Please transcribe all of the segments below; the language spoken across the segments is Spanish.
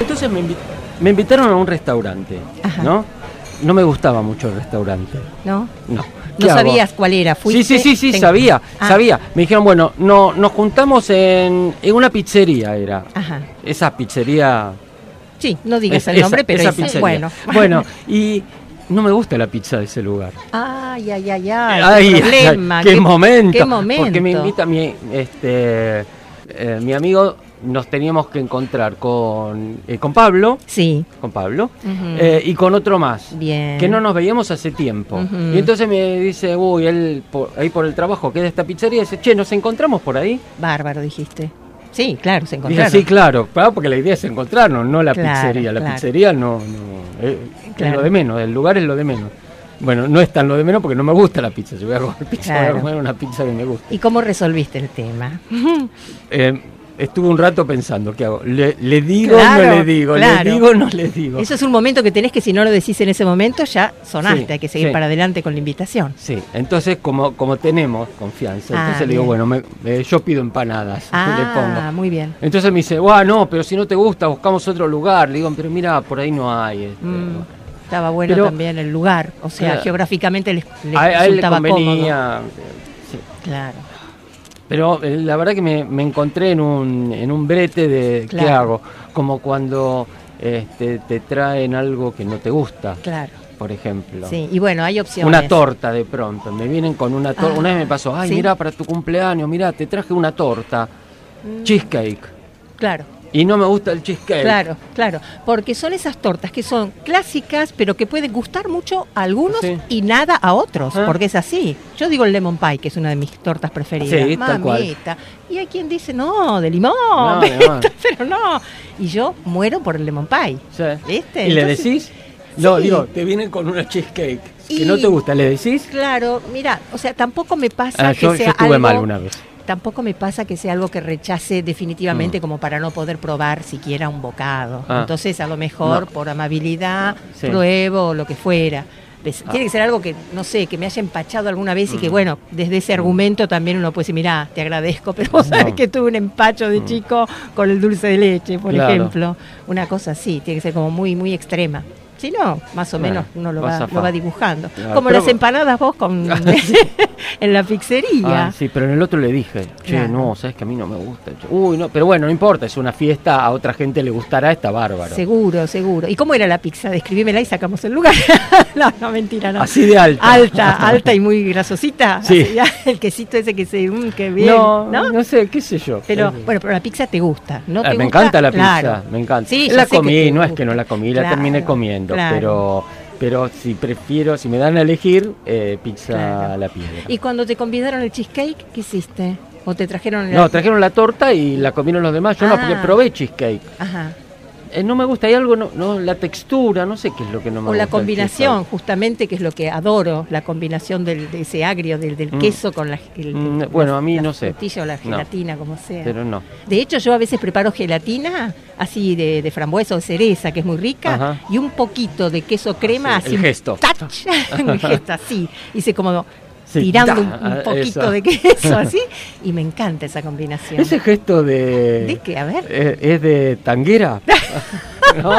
Entonces me, invi- me invitaron a un restaurante, Ajá. ¿no? No me gustaba mucho el restaurante. ¿No? No. No sabías cuál era. Sí, Fuiste, sí, sí, sí, te- sabía, Ah, sabía. Me dijeron, bueno, no, nos juntamos en, en una pizzería, era. Ajá. Esa pizzería. Sí, no digas es- el esa- nombre, pero esa esa- pizzería. bueno. Bueno, y no me gusta la pizza de ese lugar. Ay, ay, ay, ay. Ay, qué problema. ay, qué, momento. Qué momento. Porque me invita mi, este, eh, mi amigo, nos teníamos que encontrar con, eh, con Pablo, Sí. con Pablo, eh, y con otro más. Bien. Que no nos veíamos hace tiempo. Y entonces me dice, uy, él por- ahí por el trabajo queda esta pizzería, dice, che, ¿nos encontramos por ahí? Bárbaro, dijiste. Sí, claro, se Dije, encontraron. sí, claro, claro, porque la idea es encontrarnos, no la Claro, pizzería. La claro. pizzería no, no eh, es lo de menos, el lugar es lo de menos. Bueno, no es tan lo de menos porque no me gusta la pizza. Si voy a comer pizza, voy Claro. a comer una pizza que me gusta. ¿Y cómo resolviste el tema? Eh, estuve un rato pensando, ¿qué hago? ¿Le, le digo o Claro, no le digo? claro. ¿Le digo o no le digo? Eso es un momento que tenés que si no lo decís en ese momento ya sonaste, Sí, hay que seguir sí. para adelante con la invitación. Sí, entonces como, como tenemos confianza, Ah, entonces le digo, bueno, me- eh, yo pido empanadas, le Ah, pongo. muy bien. Entonces me dice, bueno, no, pero si no te gusta, buscamos otro lugar. Le digo, pero mira, por ahí no hay. este, Mm, estaba bueno Pero- también el lugar, o sea, Claro. geográficamente les, les a, a él le cómodo. convenía. sí. Claro. Pero eh, la verdad que me, me encontré en un, en un brete de qué Claro. hago. Como cuando este, te traen algo que no te gusta, Claro. por ejemplo. Sí, y bueno, hay opciones. Una torta de pronto. Me vienen con una torta. Ah, una vez me pasó, ay, ¿sí? mira, para tu cumpleaños, mira, te traje una torta. Mm. Cheesecake. Claro. Y no me gusta el cheesecake. Claro, claro, porque son esas tortas que son clásicas, pero que pueden gustar mucho a algunos Sí. y nada a otros, Ah. porque es así. Yo digo el lemon pie, que es una de mis tortas preferidas. Sí, tal cual. Mamita. Y hay quien dice, no, de limón, No, pero no. Y yo muero por el lemon pie. Sí. ¿Viste? ¿Y le decís? No, digo, te vienen con una cheesecake que Y- no te gusta, ¿le decís? Claro, mira, o sea, tampoco me pasa Ah, que yo, yo sea estuve algo, mal una vez. Tampoco me pasa que sea algo que rechace definitivamente Mm. como para no poder probar siquiera un bocado. Ah. Entonces, a lo mejor No. por amabilidad Sí. pruebo lo que fuera. Ves, Ah. Tiene que ser algo que, no sé, que me haya empachado alguna vez y que, Mm. bueno, desde ese argumento también uno puede decir, mirá, te agradezco, pero vos sabés que tuve un empacho de Mm. chico con el dulce de leche, por Claro. ejemplo. Una cosa así, tiene que ser como muy, muy extrema. Si no, más o Bueno, menos uno lo va, lo va dibujando. Claro, Como las empanadas vos con en la pizzería. Ah, sí, pero en el otro le dije, che, Claro. no, sabes que a mí no me gusta. Uy, no, pero bueno, no importa, es una fiesta, a otra gente le gustará, está bárbaro. Seguro, seguro. ¿Y cómo era la pizza? Describímela y sacamos el lugar. no, no, mentira, no. Así de alta. Alta, alta y muy grasosita. Sí. Ya, el quesito ese que se... mm, que bien, no, ¿no? no, sé, qué sé yo. Pero bueno, pero la pizza te gusta, ¿no? ah, te me gusta? encanta la pizza, Claro. me encanta. Sí, la comí, no es que no la comí, la Claro, terminé comiendo, claro. pero pero si prefiero, si me dan a elegir, eh, pizza Claro. a la piedra. ¿Y cuando te convidaron el cheesecake, qué hiciste? ¿O te trajeron el... No, trajeron la torta y la comieron los demás. Yo no, porque Ah. probé cheesecake. Ajá. Eh, no me gusta, hay algo, no, no, la textura, no sé qué es lo que no me O gusta. la del combinación, justamente, que es lo que adoro, la combinación del, de ese agrio, del, del Mm. queso con la, el- Mm, la- bueno, a mí la no sé. o la No. gelatina, como sea. Pero no. De hecho, yo a veces preparo gelatina así de, de frambuesa o cereza, que es muy rica, Ajá. y un poquito de queso crema, Ah, sí, así el un gesto. touch, un gesto así, hice como Sí, tirando un, ah, poquito eso. de queso así, y me encanta esa combinación. Ese gesto de. ¿De qué? A ver. eh, ¿Es de tanguera? ¿No?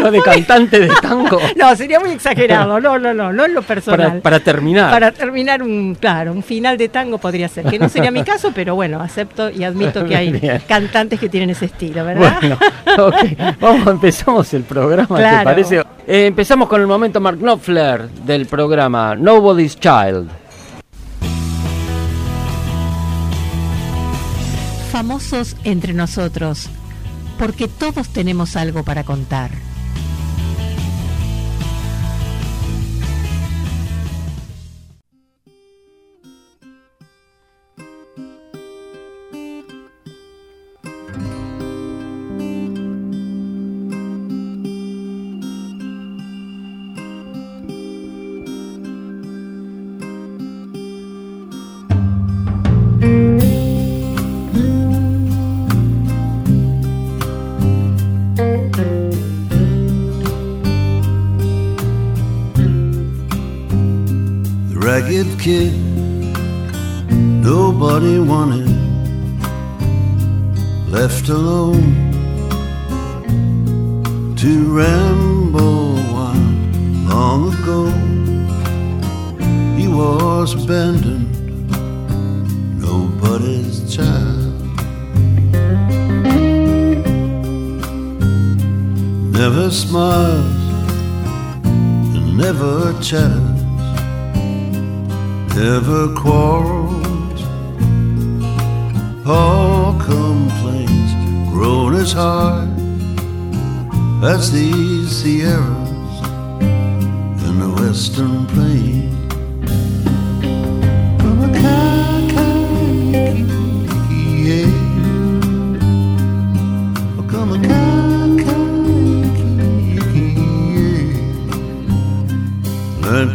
¿No de cantante de tango? No, sería muy exagerado, no, no, no, no en lo personal. Para, para terminar. Para terminar un, claro, un final de tango podría ser, que no sería mi caso, pero bueno, acepto y admito que hay Bien. cantantes que tienen ese estilo, ¿verdad? Bueno, ok, vamos, empezamos el programa, ¿te Claro. parece? Eh, empezamos con el momento Mark Knopfler del programa Nobody's Child. Famosos entre nosotros, porque todos tenemos algo para contar.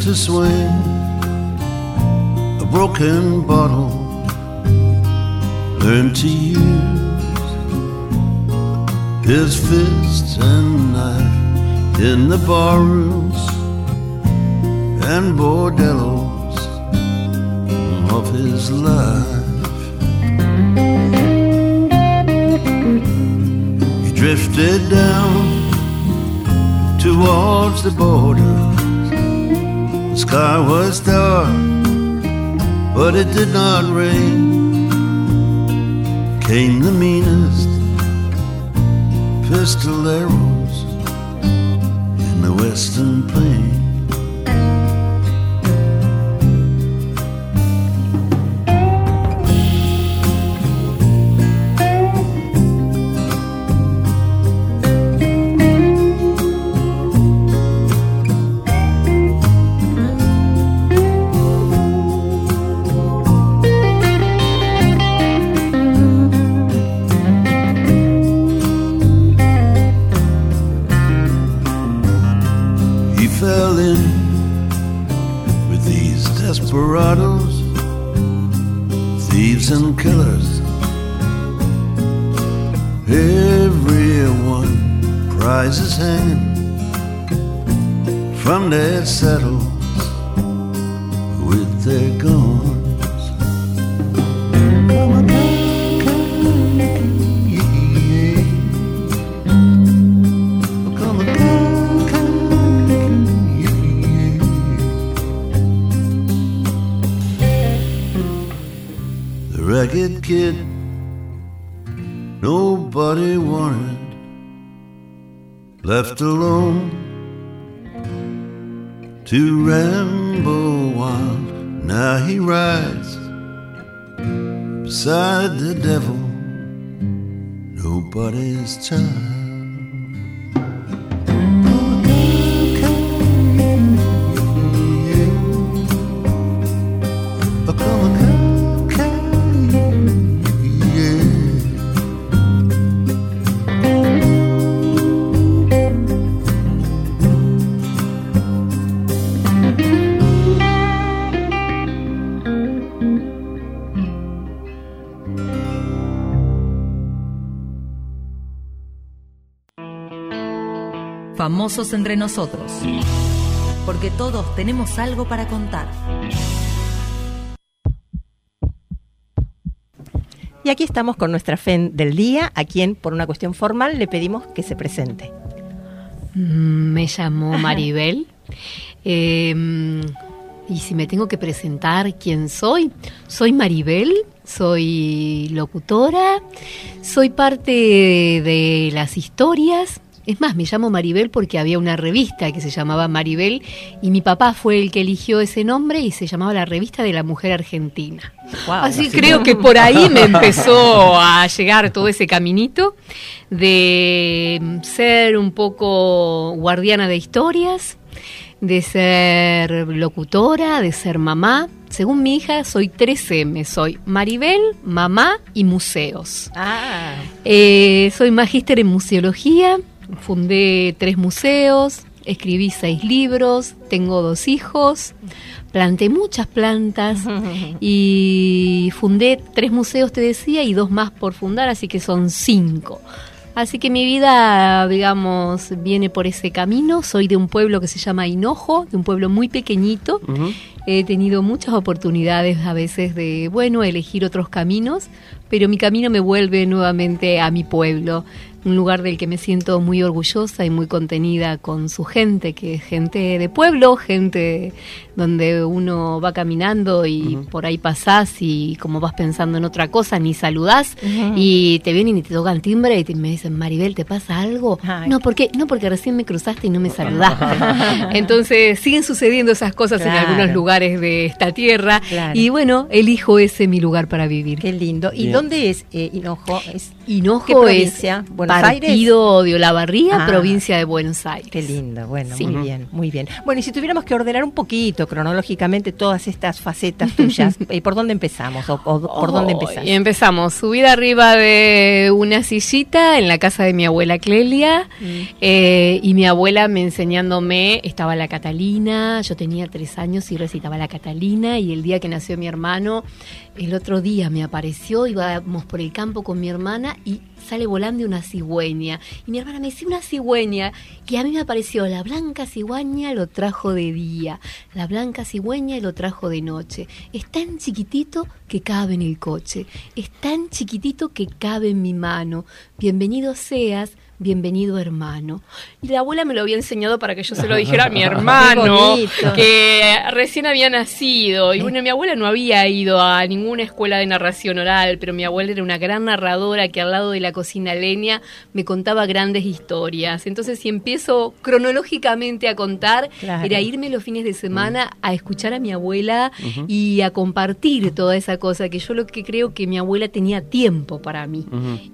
To swing a broken bottle. Learn to use his fists and knife in the barrooms and bordellos of his life. He drifted down towards the border. Sky was dark, but it did not rain. Came the meanest pistoleros in the western plain. Nobody wanted, left alone to ramble wild. Now he rides beside the devil, nobody's child. Entre nosotros. Porque todos tenemos algo para contar. Y aquí estamos con nuestra FEN del día, a quien por una cuestión formal le pedimos que se presente. Mm, Me llamo Maribel. Eh, y si me tengo que presentar quién soy, soy Maribel, soy locutora, soy parte de las historias. Es más, me llamo Maribel porque había una revista que se llamaba Maribel y mi papá fue el que eligió ese nombre y se llamaba la revista de la mujer argentina. Así creo que por ahí me empezó a llegar todo ese caminito de ser un poco guardiana de historias, de ser locutora, de ser mamá. Según mi hija, soy 3M. Soy Maribel, mamá y museos. Ah, Eh, soy magíster en museología, fundé tres museos, escribí seis libros, tengo dos hijos, planté muchas plantas y fundé tres museos, te decía, y dos más por fundar, así que son cinco. Así que mi vida, digamos, viene por ese camino. Soy de un pueblo que se llama Hinojo, de un pueblo muy pequeñito. He tenido muchas oportunidades a veces de, bueno, elegir otros caminos, pero mi camino me vuelve nuevamente a mi pueblo. Un lugar del que me siento muy orgullosa y muy contenida con su gente, que es gente de pueblo, gente donde uno va caminando y por ahí pasás y como vas pensando en otra cosa, ni saludás y te vienen y te tocan timbre y te- me dicen, Maribel, ¿te pasa algo? Ay. No, porque no porque recién me cruzaste y no me saludaste. Entonces siguen sucediendo esas cosas en algunos lugares de esta tierra Claro. y bueno, elijo ese mi lugar para vivir. Qué lindo. ¿Y Bien. dónde es eh, Hinojo? Es, Hinojo ¿Qué provincia? es ¿Buenos partido de Olavarría, Ah. provincia de Buenos Aires. Qué lindo, bueno, Sí. muy bien, muy bien. Bueno, y si tuviéramos que ordenar un poquito cronológicamente todas estas facetas tuyas, eh, ¿por dónde empezamos? ¿O, o por dónde empezás? Y empezamos, subida arriba de una sillita en la casa de mi abuela Clelia. eh, y mi abuela me enseñándome, estaba la Catalina, yo tenía tres años y recitaba la Catalina. Y el día que nació mi hermano, el otro día me apareció, íbamos por el campo con mi hermana y sale volando una cigüeña. Y mi hermana me dice, una cigüeña. Y a mí me apareció, la blanca cigüeña lo trajo de día, la blanca cigüeña lo trajo de noche. Es tan chiquitito que cabe en el coche, es tan chiquitito que cabe en mi mano. Bienvenido seas. Bienvenido hermano. Y la abuela me lo había enseñado para que yo se lo dijera a mi hermano, que recién había nacido. Y bueno, mi abuela no había ido a ninguna escuela de narración oral, pero mi abuela era una gran narradora que al lado de la cocina leña me contaba grandes historias. Entonces, si empiezo cronológicamente a contar, Claro. era irme los fines de semana a escuchar a mi abuela y a compartir toda esa cosa, que yo lo que creo que mi abuela tenía tiempo para mí.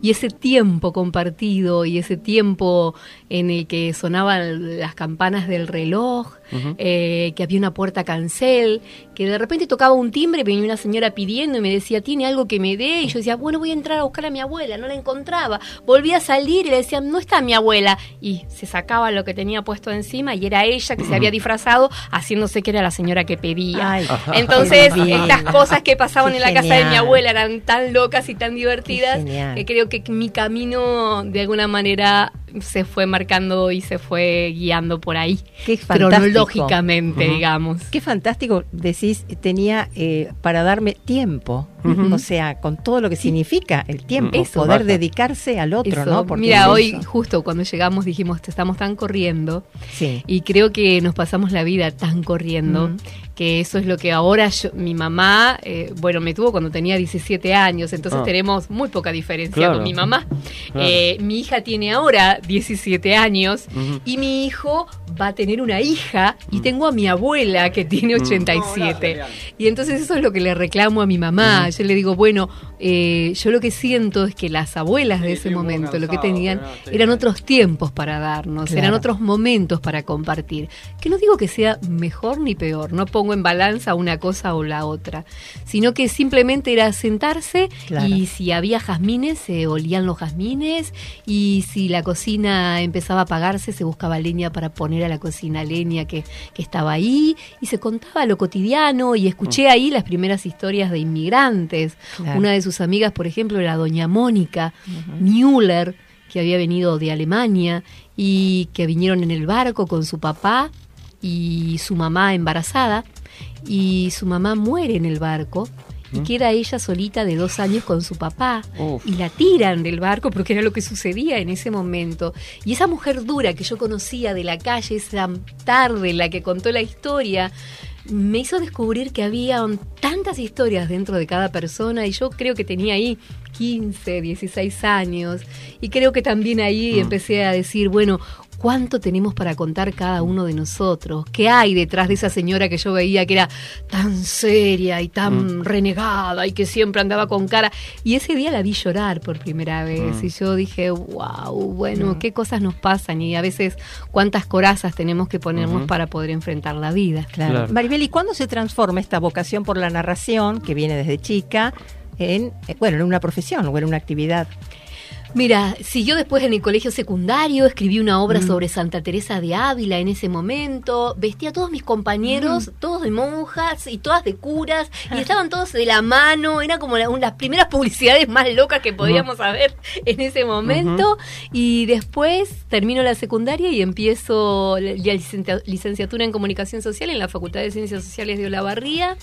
Y ese tiempo compartido y ese tiempo en el que sonaban las campanas del reloj, eh, que había una puerta cancel, que de repente tocaba un timbre y venía una señora pidiendo y me decía, ¿tiene algo que me dé? Y yo decía, bueno, voy a entrar a buscar a mi abuela, no la encontraba. Volví a salir y le decían, no está mi abuela. Y se sacaba lo que tenía puesto encima y era ella que se había disfrazado haciéndose que era la señora que pedía. Ay, Entonces, estas cosas que pasaban Qué en la casa de mi abuela eran tan locas y tan divertidas que creo que mi camino de alguna manera se fue marcando y se fue guiando por ahí. Qué fantástico. Cronológicamente, digamos. Qué fantástico, decís, tenía eh, para darme tiempo. O sea, con todo lo que significa el tiempo, Eso. poder dedicarse al otro, Eso. ¿no? Porque Mira, es hoy justo cuando llegamos dijimos, "Te estamos tan corriendo Sí. y creo que nos pasamos la vida tan corriendo Mm. Que eso es lo que ahora yo- mi mamá, eh, bueno, me tuvo cuando tenía 17 años, entonces Ah. tenemos muy poca diferencia Claro. con mi mamá. Claro. Eh, mi hija tiene ahora 17 años y mi hijo va a tener una hija y tengo a mi abuela que tiene 87. y entonces eso es lo que le reclamo a mi mamá. Yo le digo, bueno, eh, yo lo que siento es que las abuelas de ese momento lo que tenían eran otros tiempos para darnos, Claro. eran otros momentos para compartir. Que no digo que sea mejor ni peor, no pongo en balanza una cosa o la otra, sino que simplemente era sentarse Claro. y si había jazmines, se olían los jazmines y si la cocina empezaba a apagarse, se buscaba leña para poner a la cocina leña que, que estaba ahí y se contaba lo cotidiano y escuché ahí las primeras historias de inmigrantes. Claro. Una de sus amigas, por ejemplo, era doña Mónica Müller, que había venido de Alemania y que vinieron en el barco con su papá y su mamá embarazada y su mamá muere en el barco y queda ella solita de dos años con su papá Uf. y la tiran del barco porque era lo que sucedía en ese momento. Y esa mujer dura que yo conocía de la calle esa tarde la que contó la historia, me hizo descubrir que había tantas historias dentro de cada persona y yo creo que tenía ahí 15, 16 años. Y creo que también ahí empecé a decir, bueno, ¿cuánto tenemos para contar cada uno de nosotros? ¿Qué hay detrás de esa señora que yo veía que era tan seria y tan renegada y que siempre andaba con cara? Y ese día la vi llorar por primera vez y yo dije, wow, bueno, qué cosas nos pasan y a veces cuántas corazas tenemos que ponernos para poder enfrentar la vida. Claro. Claro. Maribel, ¿y cuándo se transforma esta vocación por la narración, que viene desde chica, en, eh, bueno, en una profesión o en una actividad? Mira, siguió después en el colegio secundario, escribí una obra sobre Santa Teresa de Ávila en ese momento, vestí a todos mis compañeros, todos de monjas y todas de curas, y estaban todos de la mano, era como la- las primeras publicidades más locas que podíamos haber en ese momento, y después termino la secundaria y empiezo la la licencia- licenciatura en comunicación social en la Facultad de Ciencias Sociales de Olavarría,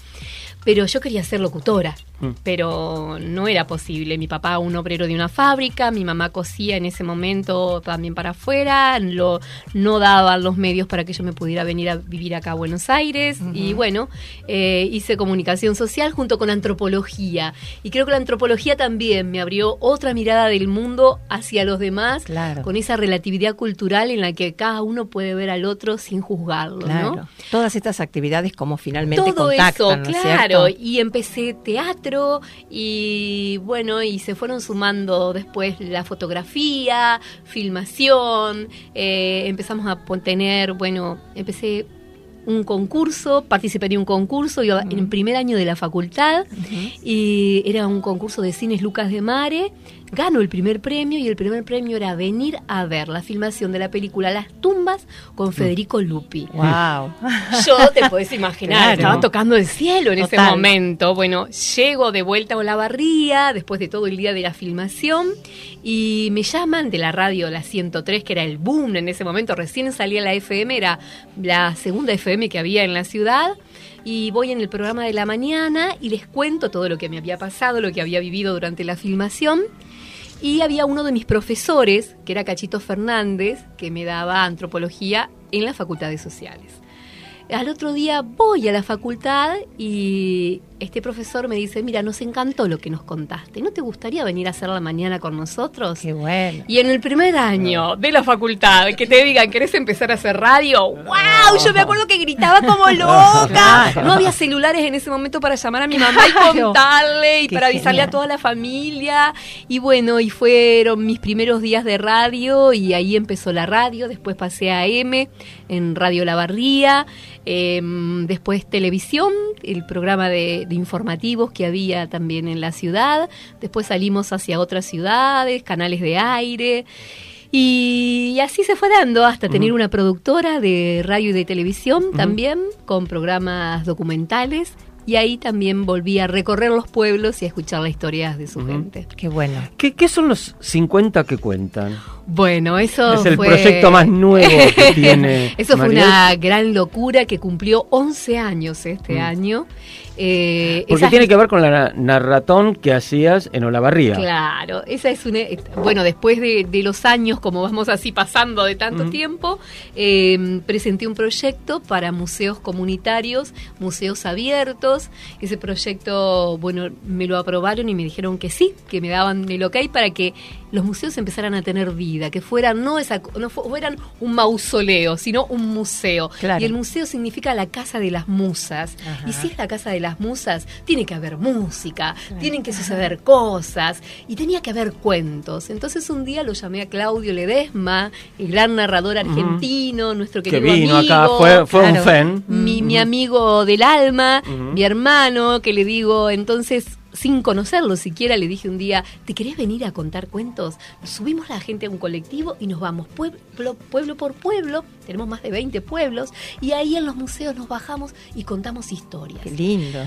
pero yo quería ser locutora. Mm. pero no era posible. Mi papá, un obrero de una fábrica, mi mamá cosía en ese momento también para afuera, lo, no daban los medios para que yo me pudiera venir a vivir acá a Buenos Aires. Y bueno, eh, hice comunicación social junto con antropología. Y creo que la antropología también me abrió otra mirada del mundo hacia los demás, Claro. con esa relatividad cultural en la que cada uno puede ver al otro sin juzgarlo. Claro. ¿no? Todas estas actividades como finalmente todo contactan, eso, ¿no es claro. Y empecé teatro y bueno, y se fueron sumando después la fotografía, filmación, eh, empezamos a tener, bueno, empecé un concurso, participé en un concurso, iba en primer año de la facultad y era un concurso de cines Lucas de Mare. Gano el primer premio y el primer premio era venir a ver la filmación de la película Las tumbas con Federico Lupi. Wow. Yo te puedes imaginar, Claro. estaba tocando el cielo en ese momento. Bueno, llego de vuelta a la barría después de todo el día de la filmación y me llaman de la radio La 103, que era el boom en ese momento. Recién salía la FM, era la segunda FM que había en la ciudad. Y voy en el programa de la mañana y les cuento todo lo que me había pasado, lo que había vivido durante la filmación. Y había uno de mis profesores, que era Cachito Fernández, que me daba antropología en las facultades sociales. Al otro día voy a la facultad y este profesor me dice, mira, nos encantó lo que nos contaste. ¿No te gustaría venir a hacer la mañana con nosotros? Qué bueno. Y en el primer año de la facultad, que te digan, ¿querés empezar a hacer radio? ¡Wow! Yo me acuerdo que gritaba como loca. No había celulares en ese momento para llamar a mi mamá y contarle y para avisarle a toda la familia. Y bueno, y fueron mis primeros días de radio y ahí empezó la radio. Después pasé a M en Radio La Barría. em, después televisión, el programa de, de informativos que había también en la ciudad. Después salimos hacia otras ciudades, canales de aire. Y así se fue dando hasta tener una productora de radio y de televisión también, con programas documentales. Y ahí también volví a recorrer los pueblos y a escuchar las historias de su gente. Qué bueno. ¿Qué, qué son los 50 que cuentan? Bueno, eso es el fue... proyecto más nuevo que tiene. Eso fue una gran locura que cumplió 11 años este Mm. año. Eh, Porque tiene que ver con la narratón que hacías en Olavarría. Claro, esa es una. Bueno, después de, de los años, como vamos así pasando de tanto tiempo, eh, presenté un proyecto para museos comunitarios, museos abiertos. Ese proyecto, bueno, me lo aprobaron y me dijeron que sí, que me daban el ok para que los museos empezaran a tener vida, que fueran no esa, no fueran un mausoleo, sino un museo. Claro. Y el museo significa la casa de las musas. Ajá. Y si es la casa de las musas, tiene que haber música, tienen que suceder cosas y tenía que haber cuentos. Entonces un día lo llamé a Claudio Ledesma, el gran narrador argentino, nuestro Que querido vino amigo. acá, fue, fue un claro. fan. Mi, mi amigo del alma, mi hermano, que le digo, entonces, sin conocerlo siquiera, le dije un día, ¿te querés venir a contar cuentos? Subimos la gente a un colectivo y nos vamos pueblo, pueblo por pueblo, tenemos más de 20 pueblos, y ahí en los museos nos bajamos y contamos historias. Qué lindo.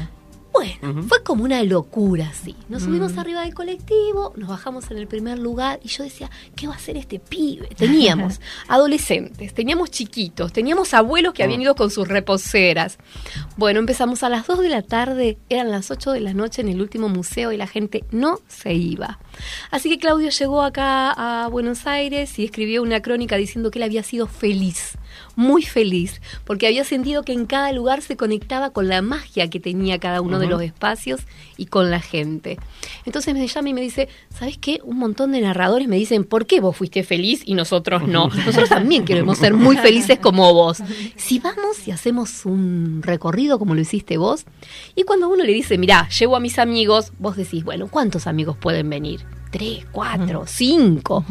Bueno, fue como una locura, sí. Nos subimos Mm. arriba del colectivo, nos bajamos en el primer lugar y yo decía, ¿qué va a hacer este pibe? Teníamos adolescentes, teníamos chiquitos, teníamos abuelos que habían ido con sus reposeras. Bueno, empezamos a las 2 de la tarde, eran las 8 de la noche en el último museo y la gente no se iba. Así que Claudio llegó acá a Buenos Aires y escribió una crónica diciendo que él había sido feliz, muy feliz, porque había sentido que en cada lugar se conectaba con la magia que tenía cada uno de los espacios y con la gente. Entonces me llama y me dice, ¿sabes qué? Un montón de narradores me dicen, ¿por qué vos fuiste feliz y nosotros no? Nosotros también queremos ser muy felices como vos. Si vamos y hacemos un recorrido como lo hiciste vos, y cuando uno le dice, mirá, llevo a mis amigos, vos decís, bueno, ¿cuántos amigos pueden venir? Tres, cuatro, cinco.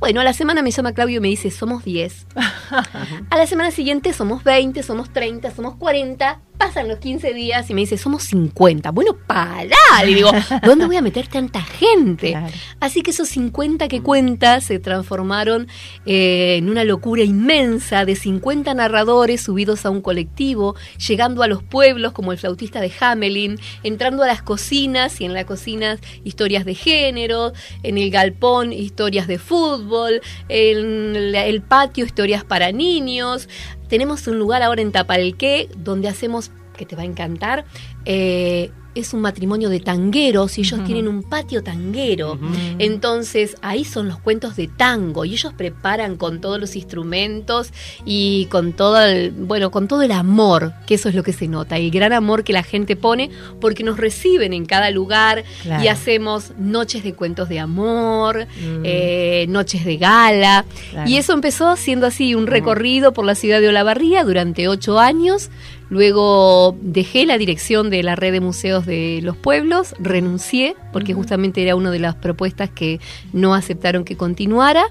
Bueno, a la semana me llama Claudio y me dice, somos diez. A la semana siguiente somos 20, somos 30, somos 40. Pasan los 15 días y me dice, somos 50. Bueno, pará. Le digo, ¿dónde voy a meter tanta gente? Claro. Así que esos 50 que cuenta se transformaron eh, en una locura inmensa de 50 narradores subidos a un colectivo, llegando a los pueblos como el flautista de Hamelin, entrando a las cocinas y en las cocinas historias de género, en el galpón historias de fútbol, en el patio historias para niños. Tenemos un lugar ahora en Tapalqué donde hacemos que te va a encantar. Eh, es un matrimonio de tangueros y ellos tienen un patio tanguero. Entonces ahí son los cuentos de tango y ellos preparan con todos los instrumentos y con todo el, bueno, con todo el amor, que eso es lo que se nota, el gran amor que la gente pone porque nos reciben en cada lugar Claro. y hacemos noches de cuentos de amor, Mm. eh, noches de gala. Claro. Y eso empezó siendo así un recorrido por la ciudad de Olavarría durante ocho años. Luego dejé la dirección de la red de museos de los pueblos, renuncié porque justamente era una de las propuestas que no aceptaron que continuara.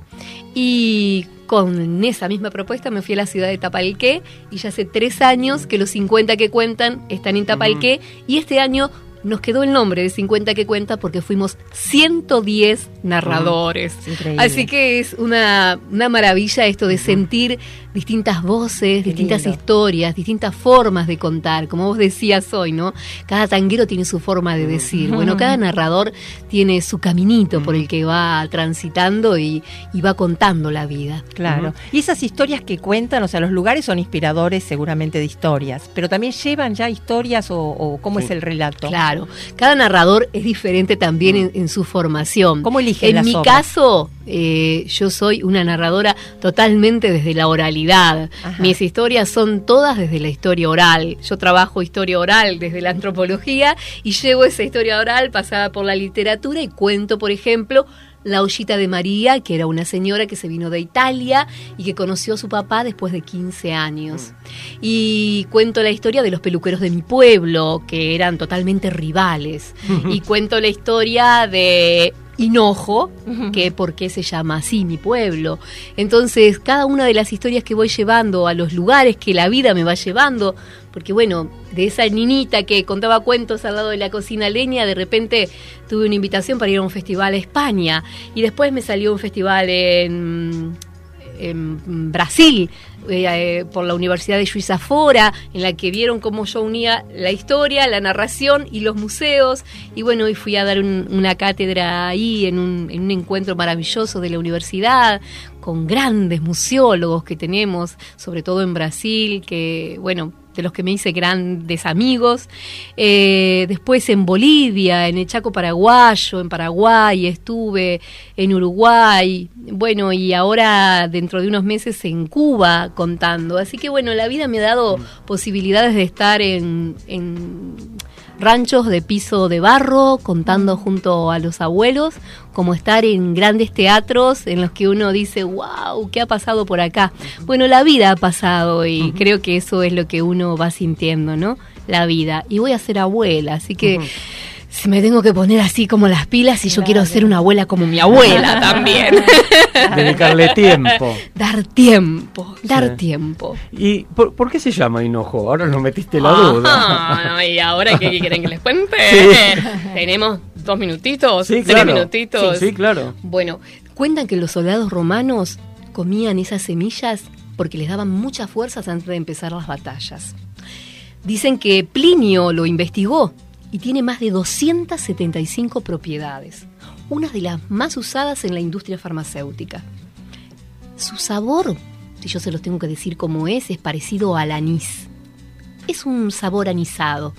Y con esa misma propuesta me fui a la ciudad de Tapalqué y ya hace tres años que los 50 que cuentan están en Tapalqué y este año nos quedó el nombre de 50 que cuenta porque fuimos 110 narradores. Así que es una, una maravilla esto de sentir distintas voces, Qué distintas lindo. historias, distintas formas de contar. Como vos decías hoy, ¿no? Cada tanguero tiene su forma de decir. Bueno, cada narrador tiene su caminito por el que va transitando y, y va contando la vida. Claro. Y esas historias que cuentan, o sea, los lugares son inspiradores seguramente de historias, pero también llevan ya historias o, o cómo Sí. es el relato. Claro, cada narrador es diferente también en, en su formación. ¿Cómo eligen En las mi obras? caso, eh, yo soy una narradora totalmente desde la oralidad. Ajá. Mis historias son todas desde la historia oral. Yo trabajo historia oral desde la antropología y llevo esa historia oral pasada por la literatura y cuento, por ejemplo, la ollita de María, que era una señora que se vino de Italia y que conoció a su papá después de 15 años. Y cuento la historia de los peluqueros de mi pueblo, que eran totalmente rivales. y cuento la historia de Hinojo, que por qué se llama así mi pueblo. Entonces, cada una de las historias que voy llevando a los lugares que la vida me va llevando, porque bueno, de esa niñita que contaba cuentos al lado de la cocina leña, de repente tuve una invitación para ir a un festival a España y después me salió un festival en Brasil eh, eh, por la Universidad de Juiz Fora, en la que vieron cómo yo unía la historia, la narración y los museos. Y bueno, hoy fui a dar un- una cátedra ahí en un, en un encuentro maravilloso de la universidad con grandes museólogos que tenemos, sobre todo en Brasil, que bueno, de los que me hice grandes amigos. Eh, después en Bolivia, en el Chaco paraguayo, en Paraguay, estuve en Uruguay, bueno, y ahora dentro de unos meses en Cuba contando. Así que bueno, la vida me ha dado posibilidades de estar en, en ranchos de piso de barro, contando junto a los abuelos, como estar en grandes teatros en los que uno dice, wow, ¿qué ha pasado por acá? Bueno, la vida ha pasado y creo que eso es lo que uno va sintiendo, ¿no? La vida. Y voy a ser abuela, así que... Si me tengo que poner así como las pilas y yo quiero ser una abuela como mi abuela también. Dedicarle tiempo. dar tiempo, dar Sí. tiempo. ¿Y por, por qué se llama hinojo? Ahora nos metiste la duda. Ah, y ahora qué quieren que les cuente. Sí. Tenemos dos minutitos, Sí, tres claro. minutitos. Sí, sí, claro. Bueno, cuentan que los soldados romanos comían esas semillas porque les daban muchas fuerzas antes de empezar las batallas. Dicen que Plinio lo investigó y tiene más de 275 propiedades, unas de las más usadas en la industria farmacéutica. Su sabor, si yo se los tengo que decir como es, es parecido al anís. Es un sabor anisado.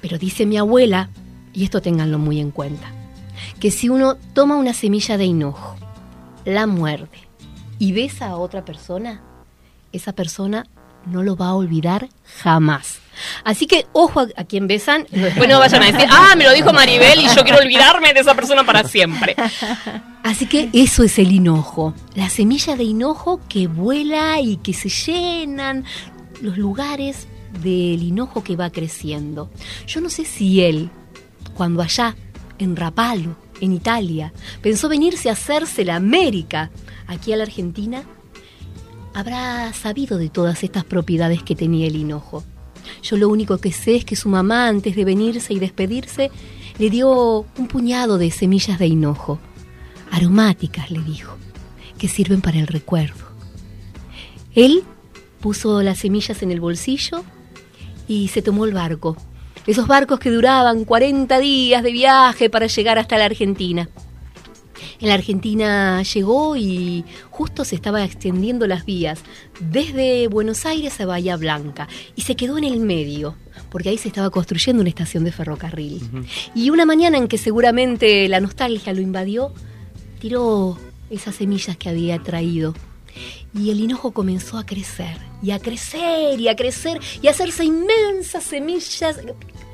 Pero dice mi abuela, y esto ténganlo muy en cuenta, que si uno toma una semilla de hinojo, la muerde y besa a otra persona, esa persona no lo va a olvidar jamás. Así que ojo a, a quien besan, después no vayan a decir, ah, me lo dijo Maribel y yo quiero olvidarme de esa persona para siempre. Así que eso es el hinojo, la semilla de hinojo que vuela y que se llenan los lugares del hinojo que va creciendo. Yo no sé si él, cuando allá, en Rapallo, en Italia, pensó venirse a hacerse la América aquí a la Argentina, habrá sabido de todas estas propiedades que tenía el hinojo. Yo lo único que sé es que su mamá, antes de venirse y despedirse, le dio un puñado de semillas de hinojo, aromáticas, le dijo, que sirven para el recuerdo. Él puso las semillas en el bolsillo y se tomó el barco. Esos barcos que duraban 40 días de viaje para llegar hasta la Argentina. En la Argentina llegó y justo se estaba extendiendo las vías desde Buenos Aires a Bahía Blanca y se quedó en el medio, porque ahí se estaba construyendo una estación de ferrocarril. Y una mañana en que seguramente la nostalgia lo invadió, tiró esas semillas que había traído. Y el hinojo comenzó a crecer, y a crecer, y a crecer, y a hacerse inmensas semillas,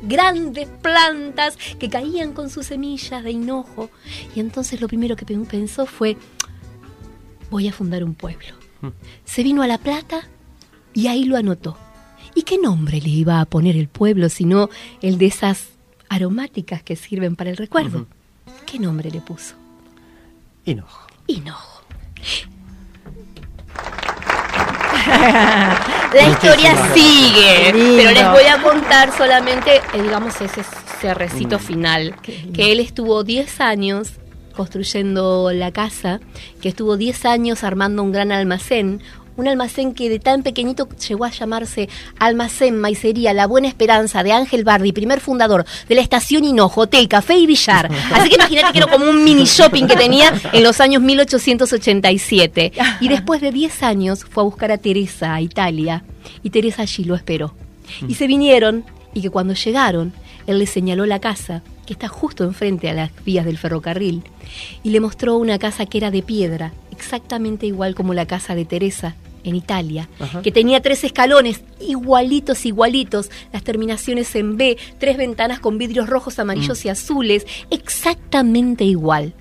grandes plantas que caían con sus semillas de hinojo. Y entonces lo primero que pensó fue, voy a fundar un pueblo. Se vino a La Plata y ahí lo anotó. ¿Y qué nombre le iba a poner el pueblo sino el de esas aromáticas que sirven para el recuerdo? ¿Qué nombre le puso? Hinojo. Hinojo. La historia sigue, pero les voy a contar solamente, eh, digamos, ese cerrecito final. Que él estuvo 10 años construyendo la casa, que estuvo 10 años armando un gran almacén, un almacén que de tan pequeñito llegó a llamarse Almacén Maicería La Buena Esperanza de Ángel Bardi, primer fundador de la estación Hinojo, Hotel, Café y Billar. Así que imagínate que era como un mini shopping que tenía en los años 1887. Y después de 10 años fue a buscar a Teresa a Italia y Teresa allí lo esperó. Y se vinieron y que cuando llegaron, él le señaló la casa que está justo enfrente a las vías del ferrocarril y le mostró una casa que era de piedra, exactamente igual como la casa de Teresa en Italia, que tenía tres escalones igualitos, igualitos, las terminaciones en B, tres ventanas con vidrios rojos, amarillos y azules, exactamente igual.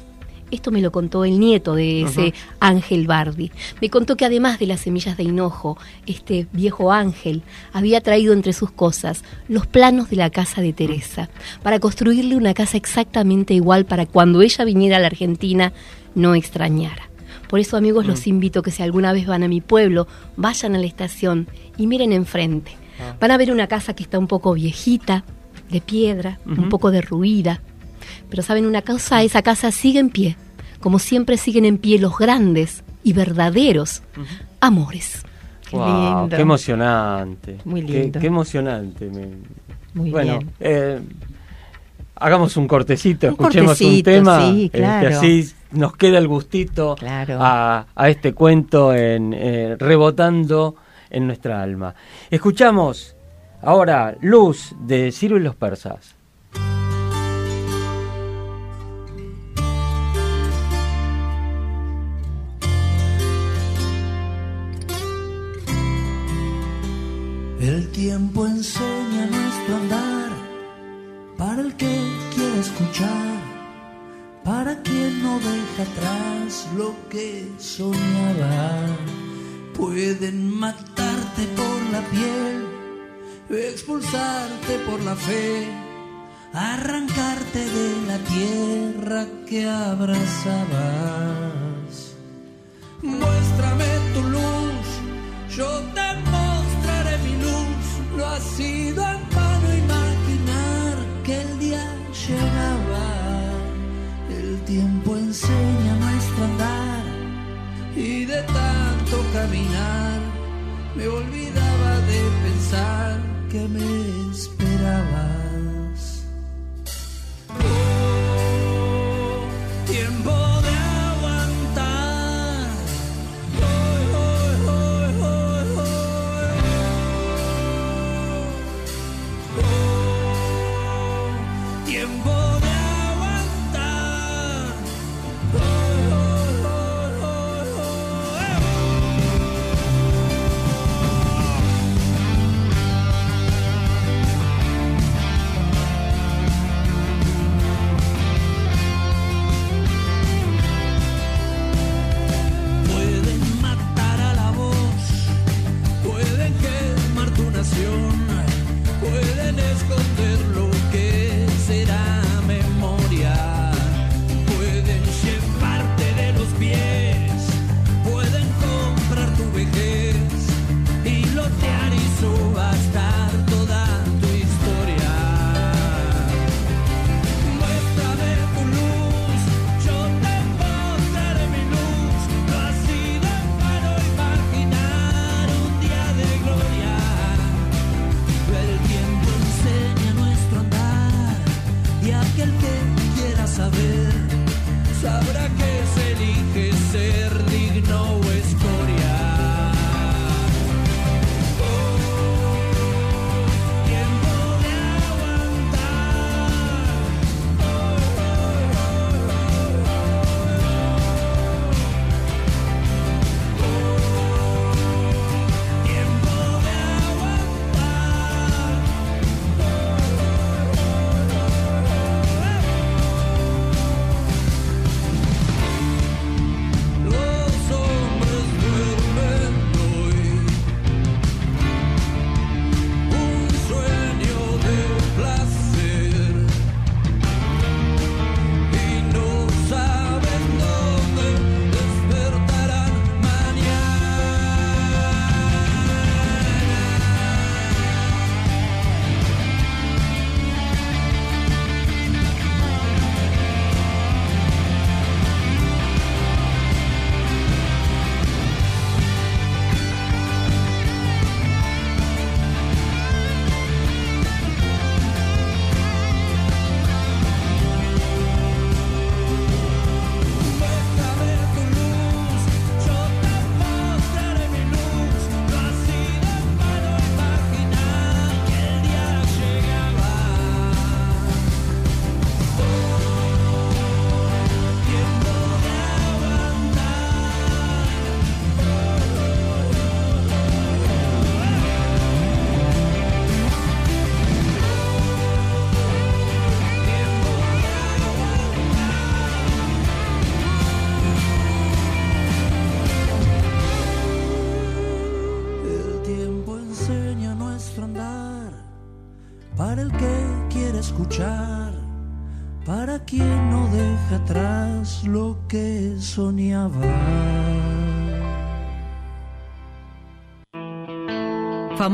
Esto me lo contó el nieto de ese Ángel Bardi. Me contó que además de las semillas de hinojo, este viejo ángel había traído entre sus cosas los planos de la casa de Teresa, para construirle una casa exactamente igual para cuando ella viniera a la Argentina no extrañara. Por eso, amigos, los invito que si alguna vez van a mi pueblo, vayan a la estación y miren enfrente. Van a ver una casa que está un poco viejita, de piedra, un poco derruida. Pero saben una cosa, esa casa sigue en pie, como siempre siguen en pie los grandes y verdaderos amores. Qué Wow, lindo. qué emocionante. Muy Qué- lindo. Qué, emocionante. Muy bueno, bien. eh, hagamos un cortecito, Un escuchemos un tema. sí, este, claro. así nos queda el gustito Claro. a, a este cuento en, eh, rebotando en nuestra alma. Escuchamos ahora Luz de Ciro y los Persas. El tiempo enseña nuestro andar para el que quiere escuchar, para quien no deja atrás lo que soñaba. Pueden matarte por la piel, expulsarte por la fe, arrancarte de la tierra que abrazabas. Muéstrame tu luz, yo te. No ha sido en vano imaginar que el día llegaba. El tiempo enseña nuestro andar y de tanto caminar me olvidaba de pensar que me esperabas.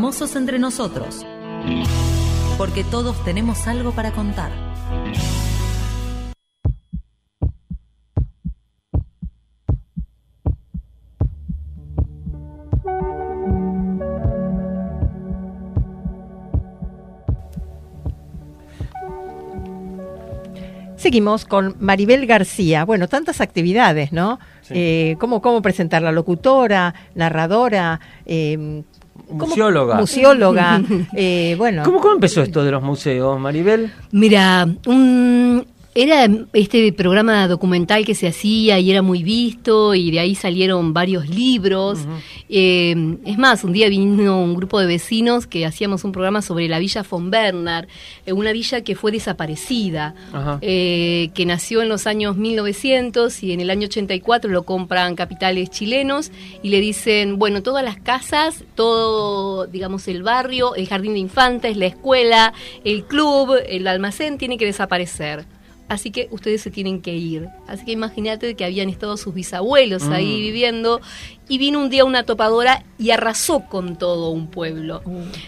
Famosos entre nosotros. Porque todos tenemos algo para contar. Seguimos con Maribel García. Bueno, tantas actividades, ¿no? Sí. Eh, ¿cómo, ¿Cómo presentar la locutora, narradora? eh, ¿cómo- Museóloga. Museóloga. eh, bueno. ¿Cómo, ¿Cómo empezó esto de los museos, Maribel? Mira, un- era este programa documental que se hacía y era muy visto y de ahí salieron varios libros. Eh, es más, un día vino un grupo de vecinos que hacíamos un programa sobre la villa von Bernard, eh, una villa que fue desaparecida, eh, que nació en los años 1900 y en el año 84 lo compran capitales chilenos y le dicen, bueno, todas las casas, todo, digamos, el barrio, el jardín de infantes, la escuela, el club, el almacén, tiene que desaparecer. Así que ustedes se tienen que ir. Así que imagínate que habían estado sus bisabuelos ahí viviendo y vino un día una topadora y arrasó con todo un pueblo.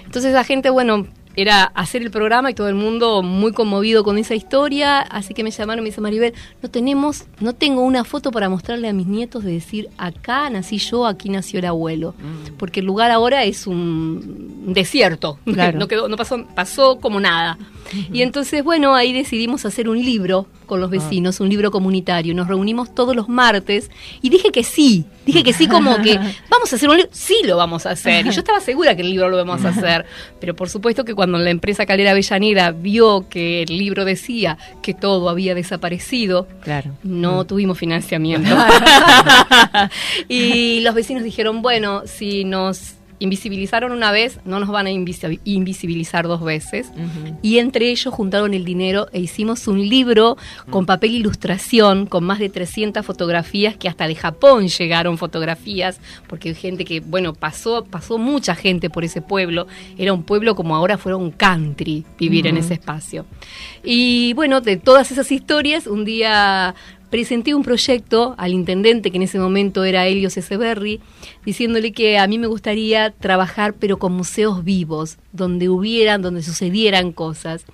Entonces la gente, bueno, era hacer el programa y todo el mundo muy conmovido con esa historia, así que me llamaron y me dice Maribel, no tenemos, no tengo una foto para mostrarle a mis nietos de decir acá nací yo, aquí nació el abuelo, porque el lugar ahora es un desierto, Claro. no quedó, no pasó, pasó como nada. Y entonces, bueno, ahí decidimos hacer un libro con los vecinos, un libro comunitario. Nos reunimos todos los martes y dije que sí, dije que sí como que vamos a hacer un libro, sí lo vamos a hacer. Y yo estaba segura que el libro lo vamos a hacer. Pero por supuesto que cuando la empresa Calera Avellaneda vio que el libro decía que todo había desaparecido, Claro. no tuvimos financiamiento. y los vecinos dijeron, bueno, si nos invisibilizaron una vez, no nos van a invisi- invisibilizar dos veces. Y entre ellos juntaron el dinero e hicimos un libro con papel ilustración, con más de 300 fotografías, que hasta de Japón llegaron fotografías, porque hay gente que, bueno, pasó, pasó mucha gente por ese pueblo. Era un pueblo como ahora fuera un country vivir en ese espacio. Y bueno, de todas esas historias, un día presenté un proyecto al intendente, que en ese momento era Helio Ceseberri, diciéndole que a mí me gustaría trabajar pero con museos vivos, donde hubieran, donde sucedieran cosas.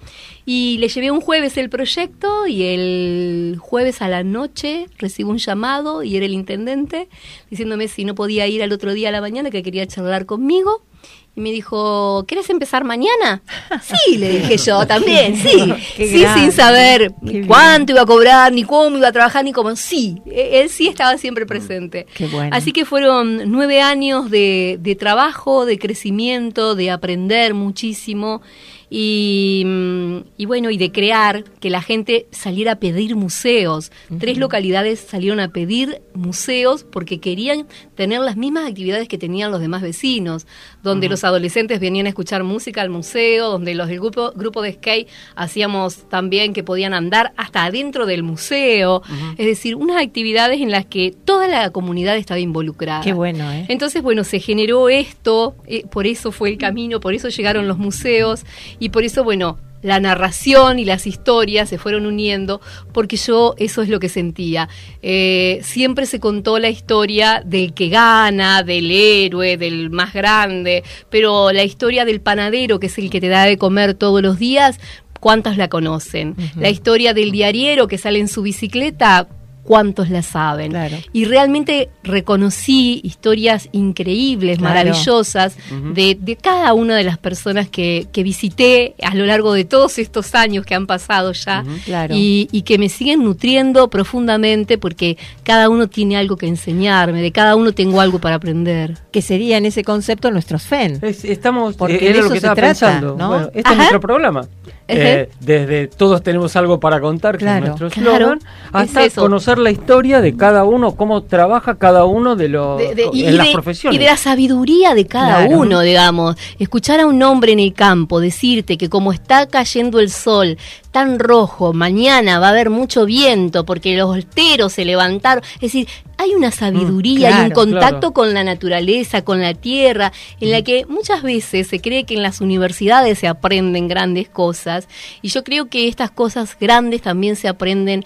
Y le llevé un jueves el proyecto y el jueves a la noche recibo un llamado y era el intendente diciéndome si no podía ir al otro día a la mañana, que quería charlar conmigo. Y me dijo, ¿querés empezar mañana? Sí, le dije yo también, sí. Qué sí, grande, sin saber qué bien. cuánto iba a cobrar, ni cómo iba a trabajar, ni cómo. Sí, e- él sí estaba siempre presente. Qué bueno. Así que fueron nueve años de, de trabajo, de crecimiento, de aprender muchísimo. Y, mm, y bueno, y de crear que la gente saliera a pedir museos. Tres localidades salieron a pedir museos porque querían tener las mismas actividades que tenían los demás vecinos, donde los adolescentes venían a escuchar música al museo, donde los del grupo, grupo de skate hacíamos también que podían andar hasta adentro del museo. Es decir, unas actividades en las que toda la comunidad estaba involucrada. Qué bueno, ¿eh? Entonces, bueno, se generó esto, eh, por eso fue el camino, por eso llegaron los museos y por eso, bueno, la narración y las historias se fueron uniendo, porque yo eso es lo que sentía. Eh, siempre se contó la historia del que gana, del héroe, del más grande, pero la historia del panadero, que es el que te da de comer todos los días, ¿cuántos la conocen? La historia del diariero que sale en su bicicleta, ¿cuántos la saben? Claro. Y realmente reconocí historias increíbles, Claro. maravillosas, de, de cada una de las personas que, que visité a lo largo de todos estos años que han pasado ya Claro. y, y que me siguen nutriendo profundamente porque cada uno tiene algo que enseñarme, de cada uno tengo algo para aprender. Que sería en ese concepto nuestros FEN. Es- estamos, Porque eh, de eso lo que se trata, pensando. ¿no? Bueno, este es nuestro programa. Eh, desde todos tenemos algo para contar, que Claro. es nuestro Claro, eslogan, hasta es conocer la historia de cada uno, cómo trabaja cada uno de los De- en y las de, profesiones. y de la sabiduría de cada Claro. uno, digamos. Escuchar a un hombre en el campo decirte que como está cayendo el sol tan rojo, mañana va a haber mucho viento porque los volteros se levantaron. Es decir, hay una sabiduría y un contacto claro. con la naturaleza, con la tierra, en la que muchas veces se cree que en las universidades se aprenden grandes cosas y yo creo que estas cosas grandes también se aprenden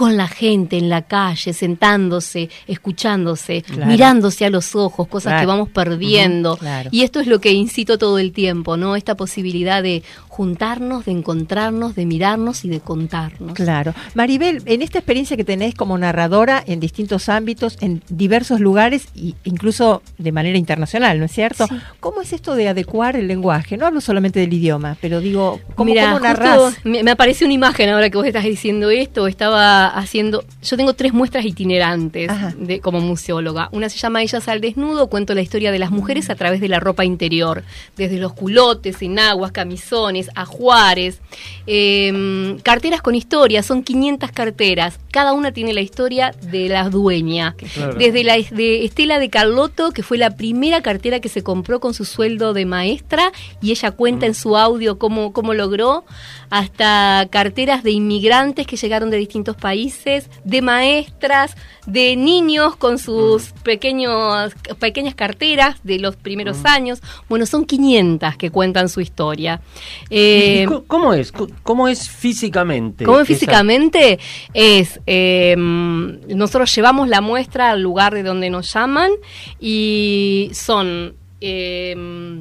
con la gente en la calle, sentándose, escuchándose, Claro. mirándose a los ojos, cosas Claro. que vamos perdiendo. Claro. Y esto es lo que incito todo el tiempo, ¿no? Esta posibilidad de juntarnos, de encontrarnos, de mirarnos y de contarnos. Claro. Maribel, en esta experiencia que tenés como narradora en distintos ámbitos, en diversos lugares, e incluso de manera internacional, ¿no es cierto? Sí. ¿Cómo es esto de adecuar el lenguaje? No hablo solamente del idioma, pero digo, ¿cómo, Mira, cómo justo narrás? me, me apareció una imagen ahora que vos estás diciendo esto. Estaba haciendo. Yo tengo tres muestras itinerantes de, como museóloga. Una se llama Ellas al desnudo. Cuento la historia de las mujeres a través de la ropa interior. Desde los culotes, enaguas, camisones, ajuares. eh, carteras con historia. Son 500 carteras. Cada una tiene la historia de la dueña. Claro. Desde la de Estela de Carlotto, que fue la primera cartera que se compró con su sueldo de maestra, y ella cuenta en su audio cómo, cómo logró, hasta carteras de inmigrantes que llegaron de distintos países, de maestras, de niños con sus pequeños, pequeñas carteras de los primeros años. Bueno, son 500 que cuentan su historia. Eh, ¿Y co- ¿Cómo es? ¿Cómo es físicamente? ¿Cómo esa- físicamente? Es, eh, nosotros llevamos la muestra al lugar de donde nos llaman y son eh, mm,